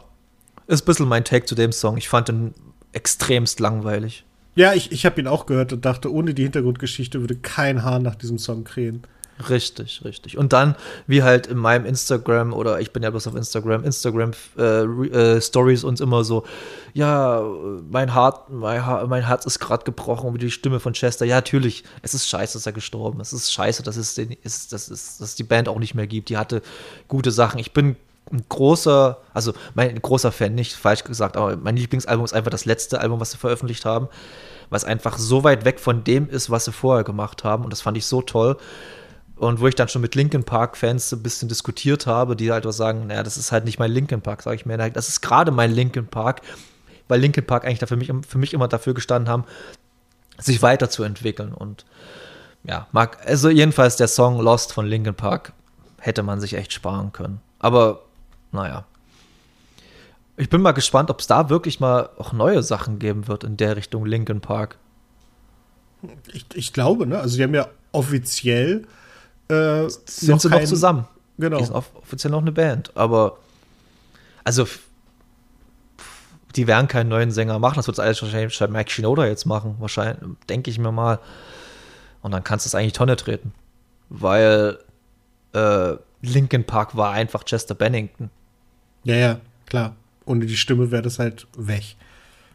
ist ein bisschen mein Take zu dem Song. Ich fand ihn extremst langweilig. Ja, ich, ich habe ihn auch gehört und dachte, ohne die Hintergrundgeschichte würde kein Haar nach diesem Song krähen. Richtig, richtig. Und dann, wie halt in meinem Instagram oder ich bin ja bloß auf Instagram, Instagram äh, äh, Stories uns immer so, ja, mein Hart, mein, mein Herz ist gerade gebrochen, wie die Stimme von Chester. Ja, natürlich, es ist scheiße, dass er gestorben ist. Es ist scheiße, dass es, den, ist, dass es, dass die Band auch nicht mehr gibt. Die hatte gute Sachen. Ich bin ein großer, also mein großer Fan, nicht falsch gesagt, aber mein Lieblingsalbum ist einfach das letzte Album, was sie veröffentlicht haben, was einfach so weit weg von dem ist, was sie vorher gemacht haben. Und das fand ich so toll. Und wo ich dann schon mit Linkin Park-Fans ein bisschen diskutiert habe, die halt auch sagen, naja, das ist halt nicht mein Linkin Park, sage ich mir. Das ist gerade mein Linkin Park, weil Linkin Park eigentlich für mich, für mich immer dafür gestanden haben, sich weiterzuentwickeln. Und ja, mag, also jedenfalls der Song Lost von Linkin Park hätte man sich echt sparen können. Aber naja. Ich bin mal gespannt, ob es da wirklich mal auch neue Sachen geben wird in der Richtung Linkin Park. Ich, ich glaube, ne? Also die haben ja offiziell äh, sind sie kein, noch zusammen. Genau. Die sind offiziell noch eine Band. Aber, also, die werden keinen neuen Sänger machen. Das wird alles wahrscheinlich Mike Shinoda jetzt machen. Wahrscheinlich, denke ich mir mal. Und dann kannst du es eigentlich Tonne treten. Weil äh, Linkin Park war einfach Chester Bennington. Ja, ja, klar. Ohne die Stimme wäre das halt weg.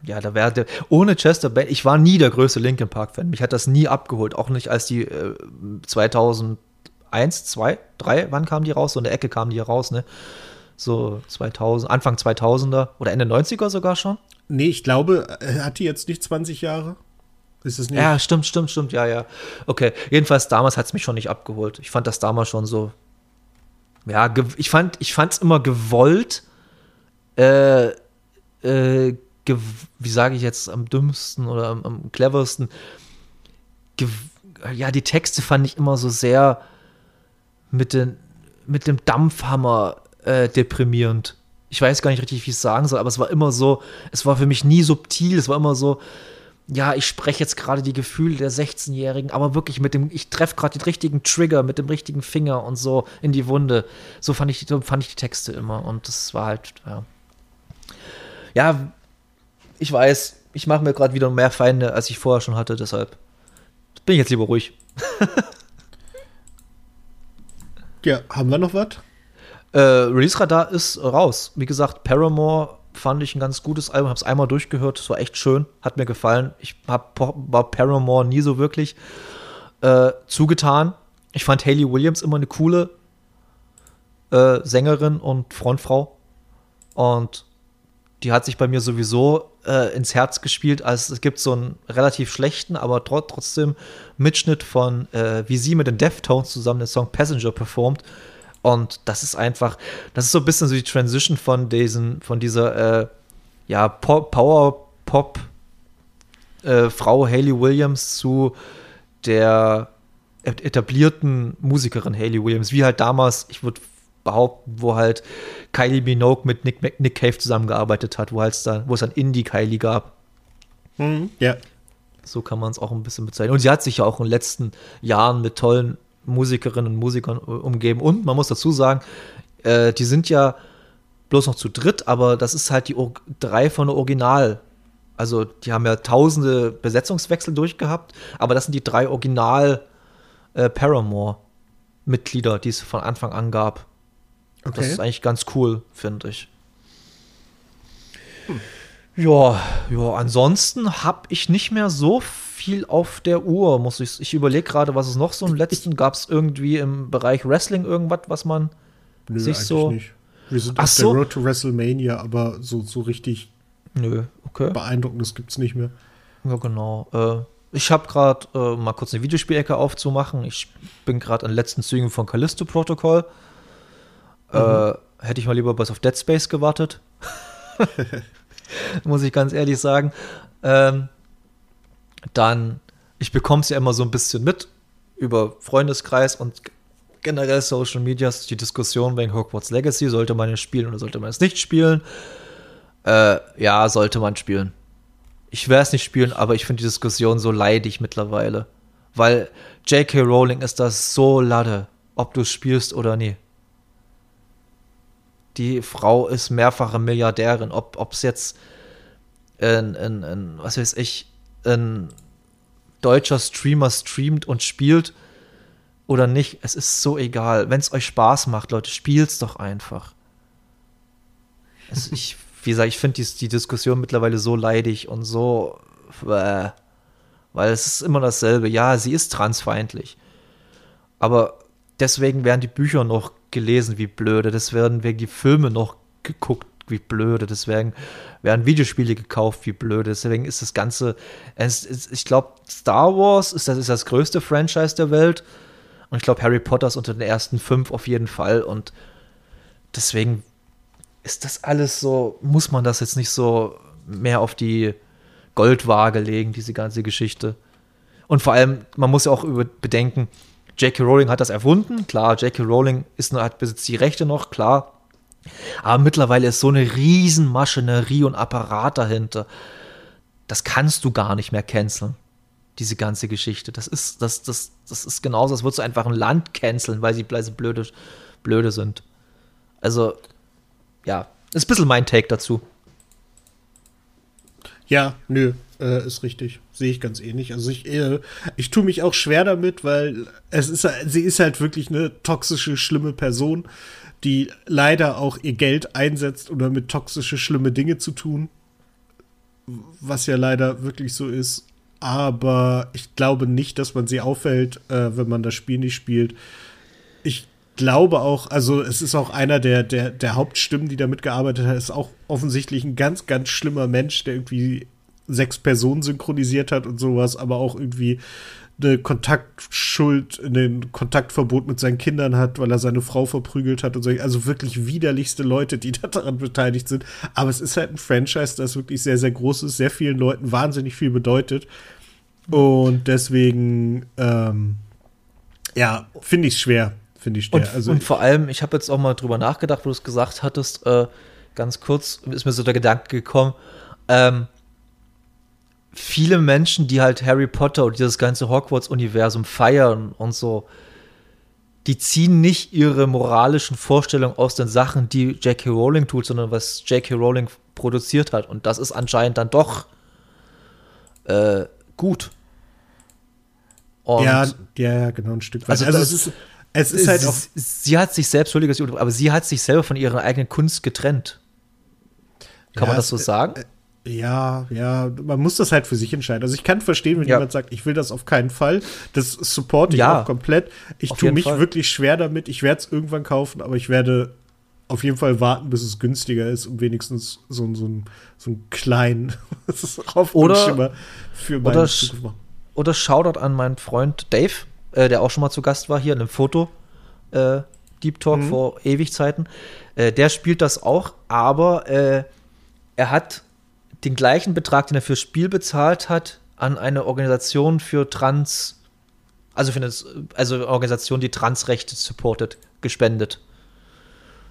Ja, da wäre ohne Chester Bennington. Ich war nie der größte Linkin Park Fan. Mich hat das nie abgeholt, auch nicht als die äh, 2000 eins, zwei, drei, wann kamen die raus? So in der Ecke kamen die raus, ne? So 2000, Anfang 2000er oder Ende 90er sogar schon? Nee, ich glaube, hat die jetzt nicht 20 Jahre? Ist es nicht? Ja, stimmt, stimmt, stimmt, ja, ja. Okay, jedenfalls damals hat es mich schon nicht abgeholt. Ich fand das damals schon so. Ja, ich fand ich fand's immer gewollt. Äh, äh, wie sage ich jetzt am dümmsten oder am, am cleversten? Ge ja, die Texte fand ich immer so sehr mit, den, mit dem Dampfhammer äh, deprimierend. Ich weiß gar nicht richtig, wie ich es sagen soll, aber es war immer so, es war für mich nie subtil, es war immer so, ja, ich spreche jetzt gerade die Gefühle der 16-Jährigen, aber wirklich mit dem, ich treffe gerade den richtigen Trigger mit dem richtigen Finger und so in die Wunde. So fand ich, so fand ich die Texte immer und das war halt, ja. Ja, ich weiß, ich mache mir gerade wieder mehr Feinde, als ich vorher schon hatte, deshalb bin ich jetzt lieber ruhig. <laughs> ja, haben wir noch was? Äh, Release Radar ist raus. Wie gesagt, Paramore fand ich ein ganz gutes Album, habe es einmal durchgehört, es war echt schön, hat mir gefallen. Ich hab, war Paramore nie so wirklich äh, zugetan. Ich fand Hayley Williams immer eine coole äh, Sängerin und Frontfrau. Und die hat sich bei mir sowieso äh, ins Herz gespielt, als es gibt so einen relativ schlechten, aber tr trotzdem Mitschnitt von, äh, wie sie mit den Deftones zusammen den Song Passenger performt. Und das ist einfach, das ist so ein bisschen so die Transition von diesen, von dieser äh, ja, Power Pop äh, Frau Hayley Williams zu der etablierten Musikerin Hayley Williams, wie halt damals, ich würde behaupten, wo halt Kylie Minogue mit Nick, Nick Cave zusammengearbeitet hat, wo, halt da, wo es dann Indie Kylie gab. Mhm, ja. So kann man es auch ein bisschen bezeichnen. Und sie hat sich ja auch in den letzten Jahren mit tollen Musikerinnen und Musikern äh, umgeben. Und man muss dazu sagen, äh, die sind ja bloß noch zu dritt, aber das ist halt die Or drei von der Original. Also die haben ja tausende Besetzungswechsel durchgehabt, aber das sind die drei Original äh, Paramore-Mitglieder, die es von Anfang an gab. Okay. Das ist eigentlich ganz cool, finde ich. Hm. Ja, ja, ansonsten habe ich nicht mehr so viel auf der Uhr, muss ich. Ich überlege gerade, was es noch so im letzten gab es irgendwie im Bereich Wrestling irgendwas, was man Nö, sich so. Nicht. Wir sind Ach auf so? der Road to WrestleMania, aber so, so richtig Nö, okay. beeindruckendes gibt es nicht mehr. Ja, genau. Äh, ich habe gerade äh, mal kurz eine Videospielecke aufzumachen. Ich bin gerade an den letzten Zügen von Callisto Protocol. Äh, mhm. Äh, hätte ich mal lieber was auf Dead Space gewartet. <laughs> Muss ich ganz ehrlich sagen. Ähm, dann, ich bekomme es ja immer so ein bisschen mit über Freundeskreis und generell Social Media, die Diskussion wegen Hogwarts Legacy, sollte man es spielen oder sollte man es nicht spielen? Äh, ja, sollte man spielen. Ich werde es nicht spielen, aber ich finde die Diskussion so leidig mittlerweile. Weil J.K. Rowling ist das so lade, ob du es spielst oder nie die Frau ist mehrfache Milliardärin. Ob es jetzt ein, ein, ein, was weiß ich, ein deutscher Streamer streamt und spielt oder nicht, es ist so egal. Wenn es euch Spaß macht, Leute, spielt's doch einfach. Also <laughs> ich, wie gesagt, ich finde die, die Diskussion mittlerweile so leidig und so, äh, weil es ist immer dasselbe. Ja, sie ist transfeindlich. Aber deswegen werden die Bücher noch gelesen, wie blöde. Das werden wegen die Filme noch geguckt, wie blöde. Deswegen werden Videospiele gekauft, wie blöde. Deswegen ist das Ganze. Ich glaube, Star Wars ist das, ist das größte Franchise der Welt. Und ich glaube, Harry Potter ist unter den ersten fünf auf jeden Fall. Und deswegen ist das alles so, muss man das jetzt nicht so mehr auf die Goldwaage legen, diese ganze Geschichte. Und vor allem, man muss ja auch über bedenken, J.K. Rowling hat das erfunden, klar, J.K. Rowling ist, hat, besitzt die Rechte noch, klar. Aber mittlerweile ist so eine riesen Maschinerie und Apparat dahinter. Das kannst du gar nicht mehr canceln. Diese ganze Geschichte. Das ist, das, das, das ist genauso, als würdest du einfach ein Land canceln, weil sie, blöde, blöde sind. Also, ja, ist ein bisschen mein Take dazu. Ja, nö, äh, ist richtig. Sehe ich ganz ähnlich. Also ich, äh, ich tue mich auch schwer damit, weil es ist, sie ist halt wirklich eine toxische, schlimme Person, die leider auch ihr Geld einsetzt, um damit toxische, schlimme Dinge zu tun. Was ja leider wirklich so ist. Aber ich glaube nicht, dass man sie auffällt, äh, wenn man das Spiel nicht spielt. Ich glaube auch, also es ist auch einer der, der, der Hauptstimmen, die da mitgearbeitet hat, ist auch offensichtlich ein ganz, ganz schlimmer Mensch, der irgendwie sechs Personen synchronisiert hat und sowas, aber auch irgendwie eine Kontaktschuld, ein Kontaktverbot mit seinen Kindern hat, weil er seine Frau verprügelt hat und so. Also wirklich widerlichste Leute, die <laughs> daran beteiligt sind. Aber es ist halt ein Franchise, das wirklich sehr, sehr groß ist, sehr vielen Leuten wahnsinnig viel bedeutet. Und deswegen, ähm, ja, finde ich es schwer. Finde ich schwer. Und, also, und vor allem, ich habe jetzt auch mal drüber nachgedacht, wo du es gesagt hattest, äh, ganz kurz ist mir so der Gedanke gekommen, ähm, viele Menschen, die halt Harry Potter und dieses ganze Hogwarts-Universum feiern und so, die ziehen nicht ihre moralischen Vorstellungen aus den Sachen, die J.K. Rowling tut, sondern was J.K. Rowling produziert hat. Und das ist anscheinend dann doch äh, gut. Und ja, ja, genau, ein Stück weit. Also, also es ist, es ist halt auch. Sie hat sich selbst, Entschuldigung, aber sie hat sich selber von ihrer eigenen Kunst getrennt. Kann ja, man das so sagen? Ja, ja, man muss das halt für sich entscheiden. Also ich kann verstehen, wenn ja. jemand sagt, ich will das auf keinen Fall. Das supporte ich ja, auch komplett. Ich tue mich Fall. wirklich schwer damit. Ich werde es irgendwann kaufen, aber ich werde auf jeden Fall warten, bis es günstiger ist, um wenigstens so, so, ein, so einen kleinen <laughs> Hoffnungsschimmer für meine oder, Zukunft machen. Oder Shoutout an meinen Freund Dave, äh, der auch schon mal zu Gast war hier in einem Foto. Äh, Deep Talk mhm. vor Ewigzeiten. Äh, der spielt das auch, aber äh, er hat den gleichen Betrag, den er fürs Spiel bezahlt hat, an eine Organisation für Trans, also für eine, also Organisation, die Transrechte supportet, gespendet.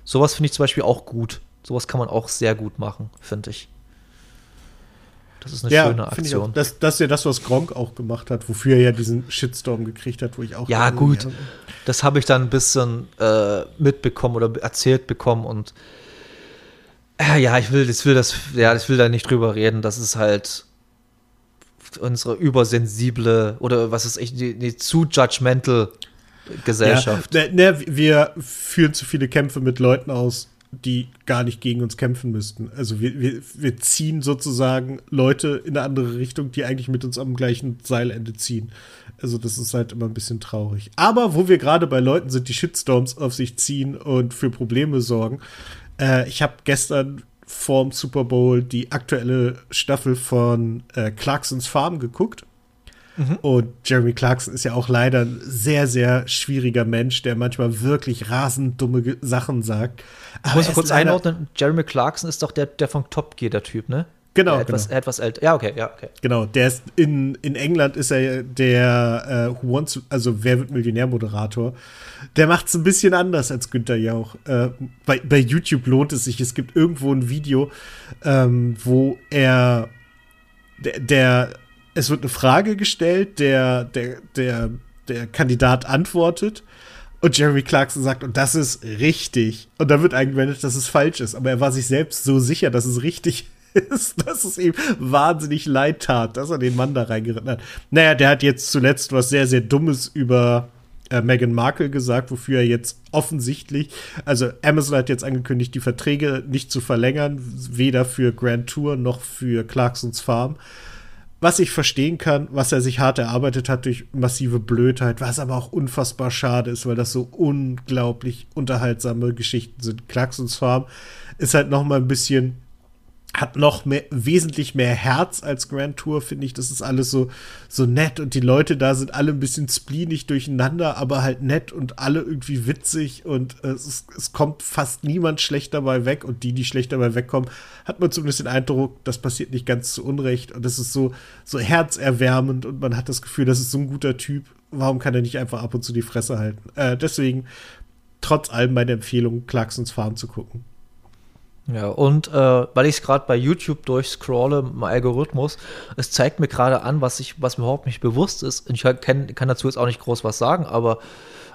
Sowas finde ich zum Beispiel auch gut. Sowas kann man auch sehr gut machen, finde ich. Das ist eine ja, schöne Aktion. Das, das ist ja das, was Gronk auch gemacht hat, wofür er ja diesen Shitstorm gekriegt hat, wo ich auch. Ja, gut. Das habe ich dann ein bisschen äh, mitbekommen oder erzählt bekommen und ja, ich will, ich will das, ja, ich will da nicht drüber reden. Das ist halt unsere übersensible oder was ist echt die, die zu judgmental Gesellschaft. Ja, ne, ne, wir führen zu viele Kämpfe mit Leuten aus, die gar nicht gegen uns kämpfen müssten. Also wir, wir, wir ziehen sozusagen Leute in eine andere Richtung, die eigentlich mit uns am gleichen Seilende ziehen. Also das ist halt immer ein bisschen traurig. Aber wo wir gerade bei Leuten sind, die Shitstorms auf sich ziehen und für Probleme sorgen, äh, ich habe gestern vorm Super Bowl die aktuelle Staffel von äh, Clarksons Farm geguckt. Mhm. Und Jeremy Clarkson ist ja auch leider ein sehr, sehr schwieriger Mensch, der manchmal wirklich rasend dumme Sachen sagt. Ich muss kurz einordnen, Jeremy Clarkson ist doch der, der von Top Gear, der Typ, ne? Genau, etwas, genau. etwas älter. Ja, okay, ja, okay. Genau, der ist in, in England ist er der äh, Who Wants, also Wer wird Millionär-Moderator. Der macht es ein bisschen anders als Günther Jauch. Äh, bei, bei YouTube lohnt es sich. Es gibt irgendwo ein Video, ähm, wo er der, der, es wird eine Frage gestellt, der, der, der, der Kandidat antwortet. Und Jeremy Clarkson sagt, und das ist richtig. Und dann wird eingewendet, dass es falsch ist. Aber er war sich selbst so sicher, dass es richtig ist dass es ihm wahnsinnig leid tat, dass er den Mann da reingeritten hat. Naja, der hat jetzt zuletzt was sehr, sehr Dummes über äh, Meghan Markle gesagt, wofür er jetzt offensichtlich, also Amazon hat jetzt angekündigt, die Verträge nicht zu verlängern, weder für Grand Tour noch für Clarksons Farm. Was ich verstehen kann, was er sich hart erarbeitet hat durch massive Blödheit, was aber auch unfassbar schade ist, weil das so unglaublich unterhaltsame Geschichten sind. Clarksons Farm ist halt noch mal ein bisschen hat noch mehr, wesentlich mehr Herz als Grand Tour, finde ich. Das ist alles so, so nett und die Leute da sind alle ein bisschen spleenig durcheinander, aber halt nett und alle irgendwie witzig und äh, es, es kommt fast niemand schlecht dabei weg und die, die schlecht dabei wegkommen, hat man zumindest den Eindruck, das passiert nicht ganz zu Unrecht und das ist so, so herzerwärmend und man hat das Gefühl, das ist so ein guter Typ. Warum kann er nicht einfach ab und zu die Fresse halten? Äh, deswegen, trotz allem meine Empfehlung, Clarksons Farm zu gucken. Ja, und äh, weil ich es gerade bei YouTube durchscrolle im Algorithmus, es zeigt mir gerade an, was ich, was mir überhaupt nicht bewusst ist. Und ich kann, kann dazu jetzt auch nicht groß was sagen, aber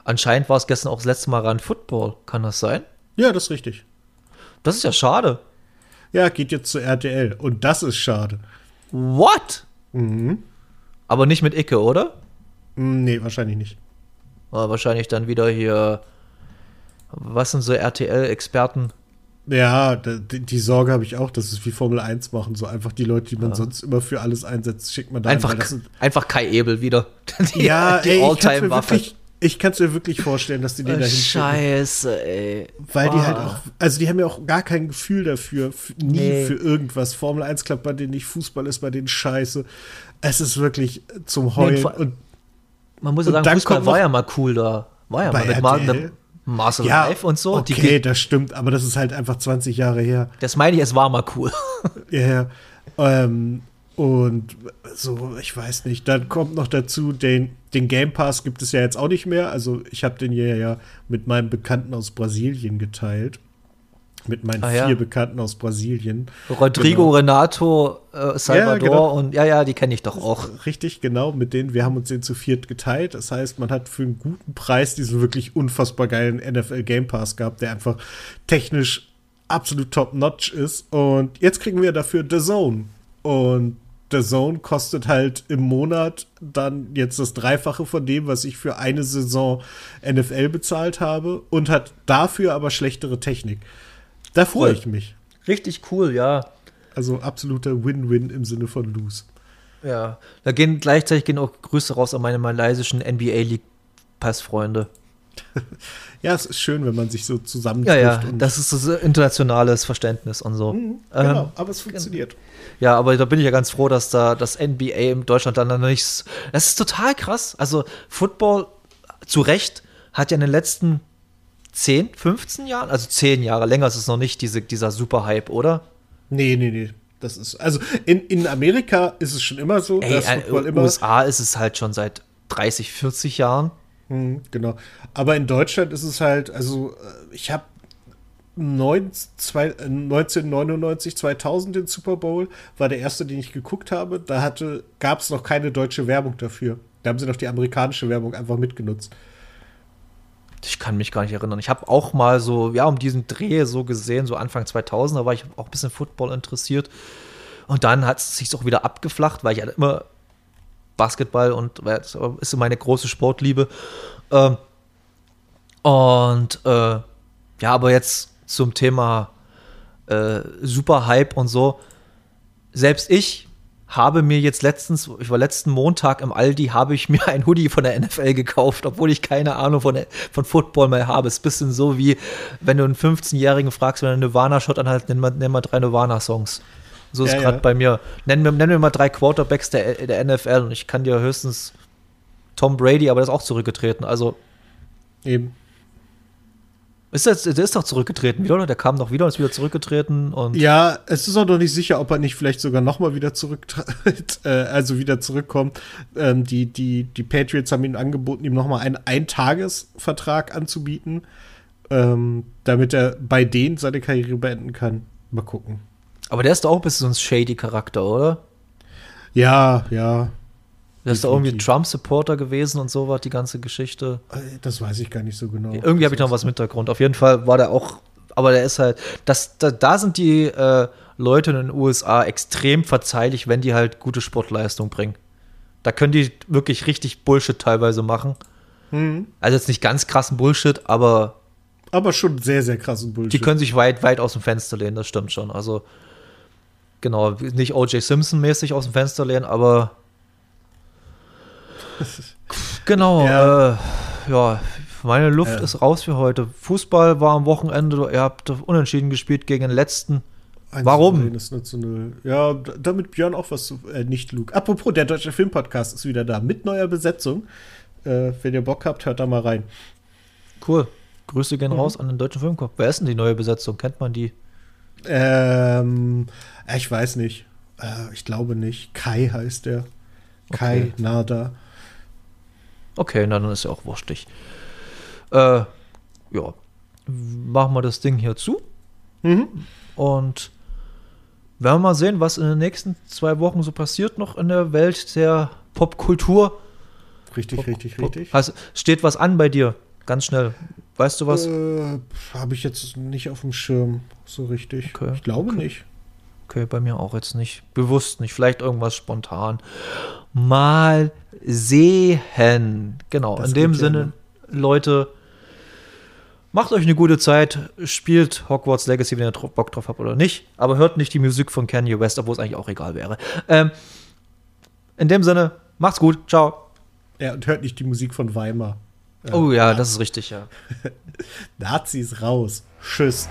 anscheinend war es gestern auch das letzte Mal ran Football. Kann das sein? Ja, das ist richtig. Das ist ja schade. Ja, geht jetzt zu RTL. Und das ist schade. What? Mhm. Aber nicht mit Icke, oder? Mm, nee, wahrscheinlich nicht. Aber wahrscheinlich dann wieder hier. Was sind so RTL-Experten? Ja, die, die Sorge habe ich auch, dass es wie Formel 1 machen. So einfach die Leute, die man ja. sonst immer für alles einsetzt, schickt man da einfach, einfach Kai Ebel wieder. <laughs> Die, ja, die Alltime-Waffe. Ich kann es mir wirklich vorstellen, dass die den Oh, da hinschicken. Scheiße, ey. Weil die Oh. halt auch, also die haben ja auch gar kein Gefühl dafür, nie Nee. für irgendwas. Formel 1 klappt bei denen nicht, Fußball ist bei denen scheiße. Es ist wirklich zum Heulen. vor- und Man muss ja sagen, Fußball war ja mal cool da. War ja mal mit RTL? mit Marcel ja, Live und so. Die- Okay, das stimmt, aber das ist halt einfach 20 Jahre her. das meine ich, es war mal cool. <laughs> Ja, ja. Ähm, und so, ich weiß nicht. Dann kommt noch dazu, den, den Game Pass gibt es ja jetzt auch nicht mehr. Also ich habe den hier ja mit meinem Bekannten aus Brasilien geteilt. Mit meinen Ah, ja. vier Bekannten aus Brasilien. Rodrigo, Genau. Renato, äh, Salvador genau. und ja, ja, die kenne ich doch auch. Richtig, genau, mit denen, wir haben uns den zu viert geteilt. Das heißt, man hat für einen guten Preis diesen wirklich unfassbar geilen NFL Game Pass gehabt, der einfach technisch absolut top-notch ist. Und jetzt kriegen wir dafür The Zone. Und The Zone kostet halt im Monat dann jetzt das Dreifache von dem, was ich für eine Saison NFL bezahlt habe und hat dafür aber schlechtere Technik. Da freue Cool. ich mich. Richtig cool, ja. Also absoluter Win-Win im Sinne von Lose. Ja. Da gehen gleichzeitig gehen auch Grüße raus an meine malaysischen NBA League Pass-Freunde. <laughs> Ja, es ist schön, wenn man sich so Ja, zusammentrifft. ja, und das ist so internationales Verständnis und so. Mhm, Ähm, genau, aber es funktioniert. Ja, aber da bin ich ja ganz froh, dass da das NBA in Deutschland dann noch nicht. Das ist total krass. Also, Football, zu Recht, hat ja in den letzten 10, 15 Jahren, also 10 Jahre länger ist es noch nicht, diese, dieser Super-Hype, oder? Nee, nee, nee. Das ist, also in, in Amerika ist es schon immer so, Ey, Football immer. USA ist es halt schon seit 30, 40 Jahren. Mhm, genau. Aber in Deutschland ist es halt, also äh, ich habe 1999, 2000 den Super Bowl, war der erste, den ich geguckt habe. Da hatte, gab es noch keine deutsche Werbung dafür. Da haben sie noch die amerikanische Werbung einfach mitgenutzt. Ich kann mich gar nicht erinnern. Ich habe auch mal so, ja, um diesen Dreh so gesehen, so Anfang 2000, da war ich auch ein bisschen Football interessiert. Und dann hat es sich auch wieder abgeflacht, weil ich halt immer Basketball und das ist meine große Sportliebe. Ähm, und äh, ja, aber jetzt zum Thema äh, Super Hype und so. Selbst ich habe mir jetzt letztens, ich war letzten Montag im Aldi, habe ich mir <laughs> ein Hoodie von der NFL gekauft, obwohl ich keine Ahnung von, von Football mehr habe. Es ist ein bisschen so wie, wenn du einen 15-Jährigen fragst, wenn er Nirvana-Shot anhalt, nenn mal, nenn mal drei Nirvana-Songs. So ist Ja, gerade ja. bei mir. Nenn mir, nenn mir mal drei Quarterbacks der, der NFL und ich kann dir höchstens Tom Brady, aber der ist auch zurückgetreten. Also Eben. Ist das, der ist doch zurückgetreten wieder, oder? Der kam doch wieder und ist wieder zurückgetreten und Ja, es ist auch noch nicht sicher, ob er nicht vielleicht sogar noch mal wieder zurücktritt, <laughs> äh, also wieder zurückkommt. Ähm, die, die, die Patriots haben ihm angeboten, ihm noch mal einen Eintagesvertrag anzubieten, ähm, damit er bei denen seine Karriere beenden kann. Mal gucken. aber der ist doch auch ein bisschen so ein shady Charakter, oder? Ja, ja. Der ist doch irgendwie. Trump-Supporter gewesen und so war die ganze Geschichte. Äh, Das weiß ich gar nicht so genau. Irgendwie habe ich noch was im Hintergrund. Auf jeden Fall war der auch, aber der ist halt, das, da, da sind die äh, Leute in den USA extrem verzeihlich, wenn die halt gute Sportleistung bringen. Da können die wirklich richtig Bullshit teilweise machen. Mhm. Also jetzt nicht ganz krassen Bullshit, aber Aber schon sehr, sehr krassen Bullshit. die können sich weit, weit aus dem Fenster lehnen, das stimmt schon. Also, genau, nicht O.J. Simpson-mäßig aus dem Fenster lehnen, aber. <laughs> genau, Ja. äh, ja meine Luft Ja. ist raus für heute. Fußball war am Wochenende, ihr habt unentschieden gespielt gegen den letzten. Warum? souveränes 0 zu 0. Ja, damit Björn auch was zu, äh, nicht Luke. Apropos, der Deutsche Filmpodcast ist wieder da mit neuer Besetzung. Äh, wenn ihr Bock habt, hört da mal rein. Cool. Grüße gehen Mhm. raus an den Deutschen Filmkorb. Wer ist denn die neue Besetzung? Kennt man die? Ähm, äh, ich weiß nicht. Äh, ich glaube nicht. Kai heißt der. Kai Okay. Nada. Okay, na, dann ist ja auch wurstig. Äh, ja. Machen wir das Ding hier zu. Mhm. Und werden wir mal sehen, was in den nächsten zwei Wochen so passiert noch in der Welt der Popkultur. Richtig, richtig, Pop- richtig. Also, steht was an bei dir? Ganz schnell. Weißt du was? Äh, Habe ich jetzt nicht auf dem Schirm so richtig. Okay, Ich glaube okay. nicht. Okay, bei mir auch jetzt nicht. Bewusst nicht. Vielleicht irgendwas spontan. Mal sehen. Genau, Das in dem ja, Sinne, ne? Leute, macht euch eine gute Zeit. Spielt Hogwarts Legacy, wenn ihr Bock drauf habt oder nicht. Aber hört nicht die Musik von Kanye West, obwohl es eigentlich auch egal wäre. Ähm, in dem Sinne, macht's gut. Ciao. Ja, und hört nicht die Musik von Weimar. Oh ja, das ist richtig, ja. <laughs> Nazis raus. Tschüss.